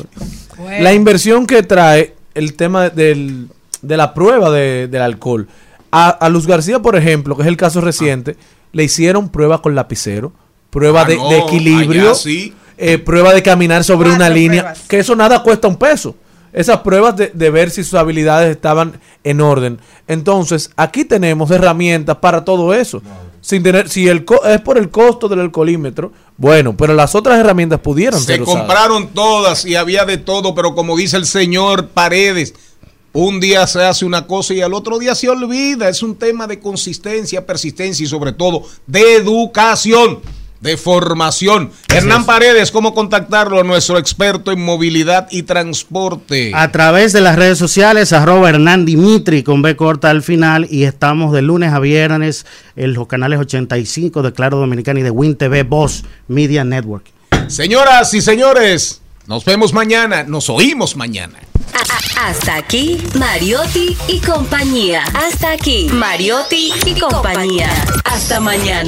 la inversión que trae el tema del, de la prueba de- del alcohol. A, a Luz García, por ejemplo, que es el caso reciente, le hicieron prueba con lapicero, prueba Ah, de, no, de equilibrio, allá sí. eh, prueba de caminar sobre Cuatro una línea, pruebas. que eso nada cuesta un peso. Esas pruebas de, de ver si sus habilidades estaban en orden. Entonces, aquí tenemos herramientas para todo eso. Sin tener, si el co- es por el costo del alcoholímetro, bueno, pero las otras herramientas pudieron Se ser compraron todas y había de todo, pero como dice el señor Paredes, un día se hace una cosa y al otro día se olvida. Es un tema de consistencia, persistencia y sobre todo de educación, de formación. Hernán Paredes, ¿cómo contactarlo? Nuestro experto en movilidad y transporte. A través de las redes sociales, arroba Hernán Dimitri con B corta al final y estamos de lunes a viernes en los canales 85 de Claro Dominicana y de Win TV Voz Media Network. Señoras y señores, nos vemos mañana, nos oímos mañana. Hasta aquí, Mariotti y compañía. Hasta aquí, Mariotti y compañía. Hasta mañana.